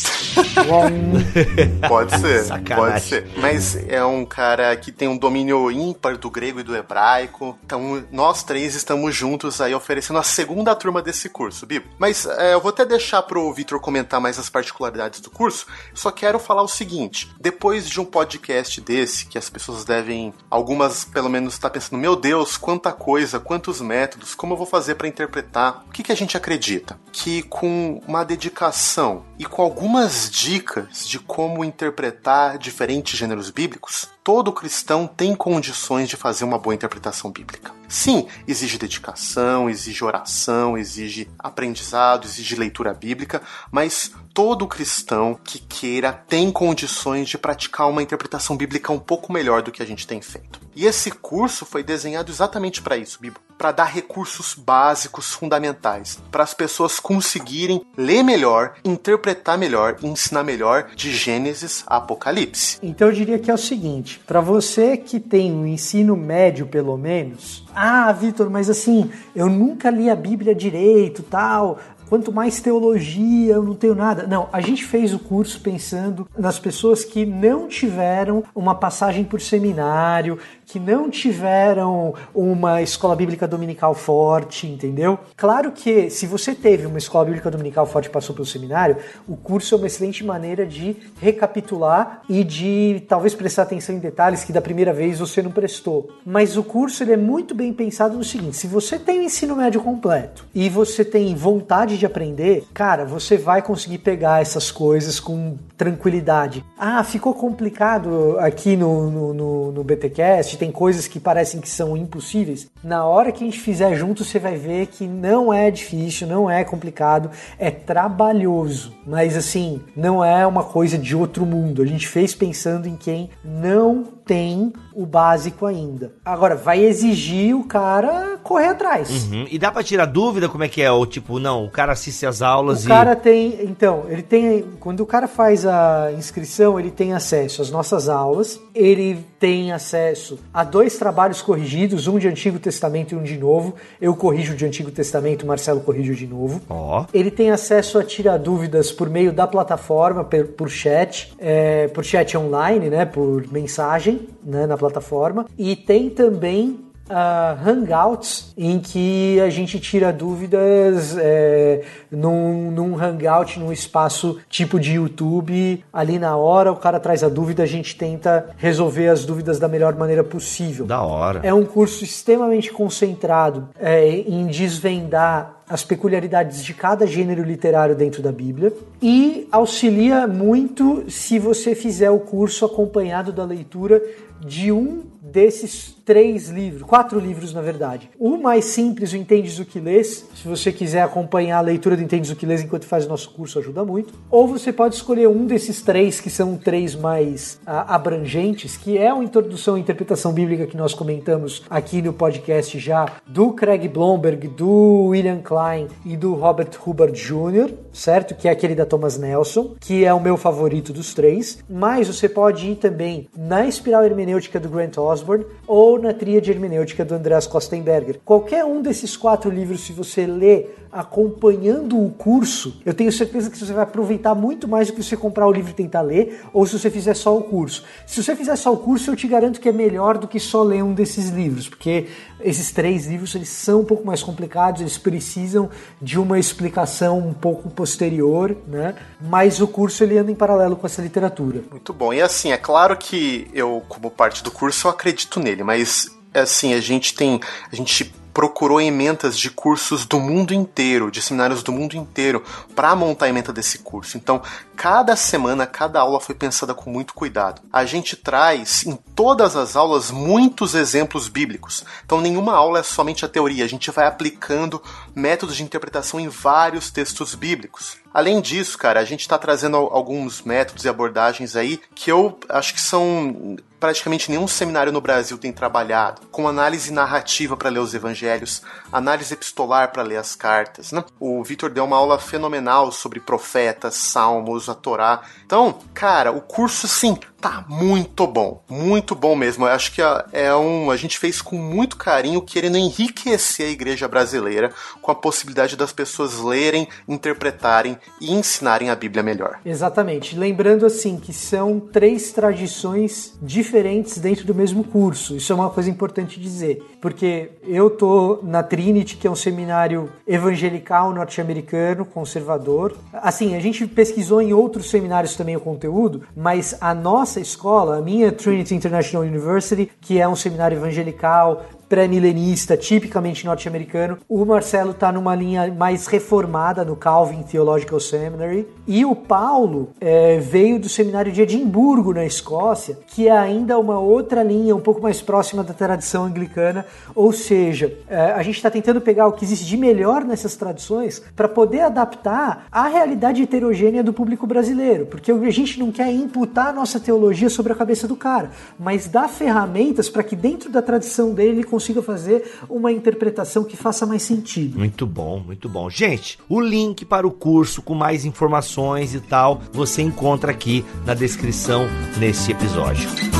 [LAUGHS] pode ser, Sacanagem. pode ser. Mas é um cara que tem um domínio ímpar do grego e do hebraico. Então, nós três estamos juntos aí oferecendo a segunda turma desse curso, Bibo. Mas é, eu vou até deixar pro Vitor comentar mais as particularidades do curso. Só quero falar o seguinte: depois de um podcast desse, que as pessoas devem, algumas pelo menos, estar tá pensando, meu Deus, quanta coisa, quantos métodos, como eu vou fazer para interpretar? O que, que a gente acredita? Que com uma dedicação e com algumas dicas de como interpretar diferentes gêneros bíblicos, todo cristão tem condições de fazer uma boa interpretação bíblica. Sim, exige dedicação, exige oração, exige aprendizado, exige leitura bíblica, mas todo cristão que queira tem condições de praticar uma interpretação bíblica um pouco melhor do que a gente tem feito. E esse curso foi desenhado exatamente para isso, Bíblia, para dar recursos básicos fundamentais para as pessoas conseguirem ler melhor, interpretar melhor e ensinar melhor de Gênesis a Apocalipse. Então eu diria que é o seguinte, para você que tem um ensino médio pelo menos, ah, Vitor, mas assim, eu nunca li a Bíblia direito, tal quanto mais teologia, eu não tenho nada. Não, a gente fez o curso pensando nas pessoas que não tiveram uma passagem por seminário, que não tiveram uma escola bíblica dominical forte, entendeu? Claro que se você teve uma escola bíblica dominical forte e passou pelo seminário, o curso é uma excelente maneira de recapitular e de talvez prestar atenção em detalhes que da primeira vez você não prestou. Mas o curso ele é muito bem pensado no seguinte: se você tem o ensino médio completo e você tem vontade de aprender, cara, você vai conseguir pegar essas coisas com tranquilidade. Ah, ficou complicado aqui no, no, no, no BTcast tem coisas que parecem que são impossíveis, na hora que a gente fizer junto, você vai ver que não é difícil, não é complicado, é trabalhoso, mas assim, não é uma coisa de outro mundo. A gente fez pensando em quem não tem o básico ainda. Agora, vai exigir o cara correr atrás. Uhum. E dá pra tirar dúvida como é que é? Ou tipo, não, o cara assiste as aulas O e. cara tem, então, ele tem, quando o cara faz a inscrição, ele tem acesso às nossas aulas, ele tem acesso a dois trabalhos corrigidos, um de Antigo Testamento e um de Novo. Eu corrijo de Antigo Testamento, o Marcelo corrige o de Novo. Ó. Ele tem acesso a tirar dúvidas por meio da plataforma, per- por chat, é, por chat online, né, por mensagem né, na plataforma. E tem também ah, Hangouts, em que a gente tira dúvidas é, num, num Hangout, num espaço tipo de YouTube. Ali na hora, o cara traz a dúvida, a gente tenta resolver as dúvidas da melhor maneira possível. Da hora. É um curso extremamente concentrado é, em desvendar as peculiaridades de cada gênero literário dentro da Bíblia e auxilia muito se você fizer o curso acompanhado da leitura de um desses três livros, quatro livros na verdade. O mais simples, o Entendes o que Lês, se você quiser acompanhar a leitura do Entendes o que Lês enquanto faz o nosso curso, ajuda muito. Ou você pode escolher um desses três, que são três mais ah, abrangentes, que é a Introdução à Interpretação Bíblica que nós comentamos aqui no podcast já, do Craig Blomberg, do William Klein e do Robert Hubbard Jr., certo? Que é aquele da Thomas Nelson, que é o meu favorito dos três. Mas você pode ir também na Espiral Hermenêutica do Grant Osborne ou na Tríade Hermenêutica do Andreas Kostenberger. Qualquer um desses quatro livros, se você ler acompanhando o curso, eu tenho certeza que você vai aproveitar muito mais do que você comprar o livro e tentar ler, ou se você fizer só o curso. Se você fizer só o curso, eu te garanto que é melhor do que só ler um desses livros, porque esses três livros eles são um pouco mais complicados, eles precisam de uma explicação um pouco posterior, né? Mas o curso ele anda em paralelo com essa literatura. Muito bom. E assim, é claro que eu, como parte do curso, eu acredito nele, mas assim, a gente tem. A gente procurou emendas de cursos do mundo inteiro, de seminários do mundo inteiro, para montar a emenda desse curso. Então, cada semana, cada aula foi pensada com muito cuidado. A gente traz em todas as aulas muitos exemplos bíblicos. Então, nenhuma aula é somente a teoria, a gente vai aplicando métodos de interpretação em vários textos bíblicos. Além disso, cara, a gente está trazendo alguns métodos e abordagens aí que eu acho que são praticamente nenhum seminário no Brasil tem trabalhado, com análise narrativa para ler os evangelhos, análise epistolar para ler as cartas. Né? O Vitor deu uma aula fenomenal sobre profetas, salmos, a Torá. Então, cara, o curso sim tá muito bom, muito bom mesmo. Eu acho que é um a gente fez com muito carinho, querendo enriquecer a igreja brasileira com a possibilidade das pessoas lerem, interpretarem e ensinarem a Bíblia melhor. Exatamente. Lembrando assim que são três tradições diferentes dentro do mesmo curso. Isso é uma coisa importante dizer, porque eu tô na Trinity, que é um seminário evangelical norte-americano, conservador. Assim, a gente pesquisou em outros seminários também o conteúdo, mas a nossa escola, a minha Trinity International University, que é um seminário evangelical pré-milenista, tipicamente norte-americano. O Marcelo está numa linha mais reformada no Calvin Theological Seminary. E o Paulo é, veio do seminário de Edimburgo, na Escócia, que é ainda uma outra linha, um pouco mais próxima da tradição anglicana. Ou seja, é, a gente está tentando pegar o que existe de melhor nessas tradições para poder adaptar à realidade heterogênea do público brasileiro. Porque a gente não quer imputar a nossa teologia sobre a cabeça do cara, mas dar ferramentas para que dentro da tradição dele ele consiga fazer uma interpretação que faça mais sentido. Muito bom, muito bom. Gente, o link para o curso com mais informações e tal, você encontra aqui na descrição nesse episódio.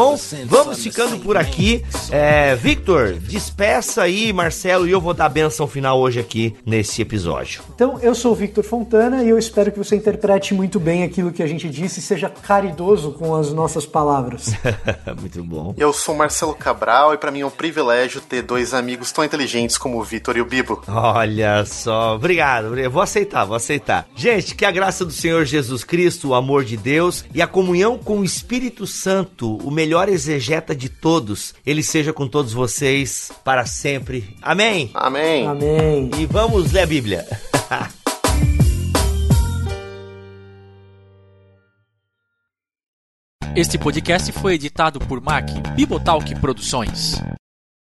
Bom, vamos ficando por aqui. É, Victor, despeça aí, Marcelo, e eu vou dar a benção final hoje aqui nesse episódio. Então, eu sou o Victor Fontana e eu espero que você interprete muito bem aquilo que a gente disse e seja caridoso com as nossas palavras. [LAUGHS] muito bom. Eu sou Marcelo Cabral e para mim é um privilégio ter dois amigos tão inteligentes como o Vitor e o Bibo. Olha só, obrigado, eu vou aceitar, vou aceitar. Gente, que a graça do Senhor Jesus Cristo, o amor de Deus e a comunhão com o Espírito Santo, o melhor exegeta de todos, ele seja com todos vocês para sempre. Amém? Amém. Amém. E vamos ler a Bíblia. [LAUGHS] Este podcast foi editado por Mac Bibotalk Produções.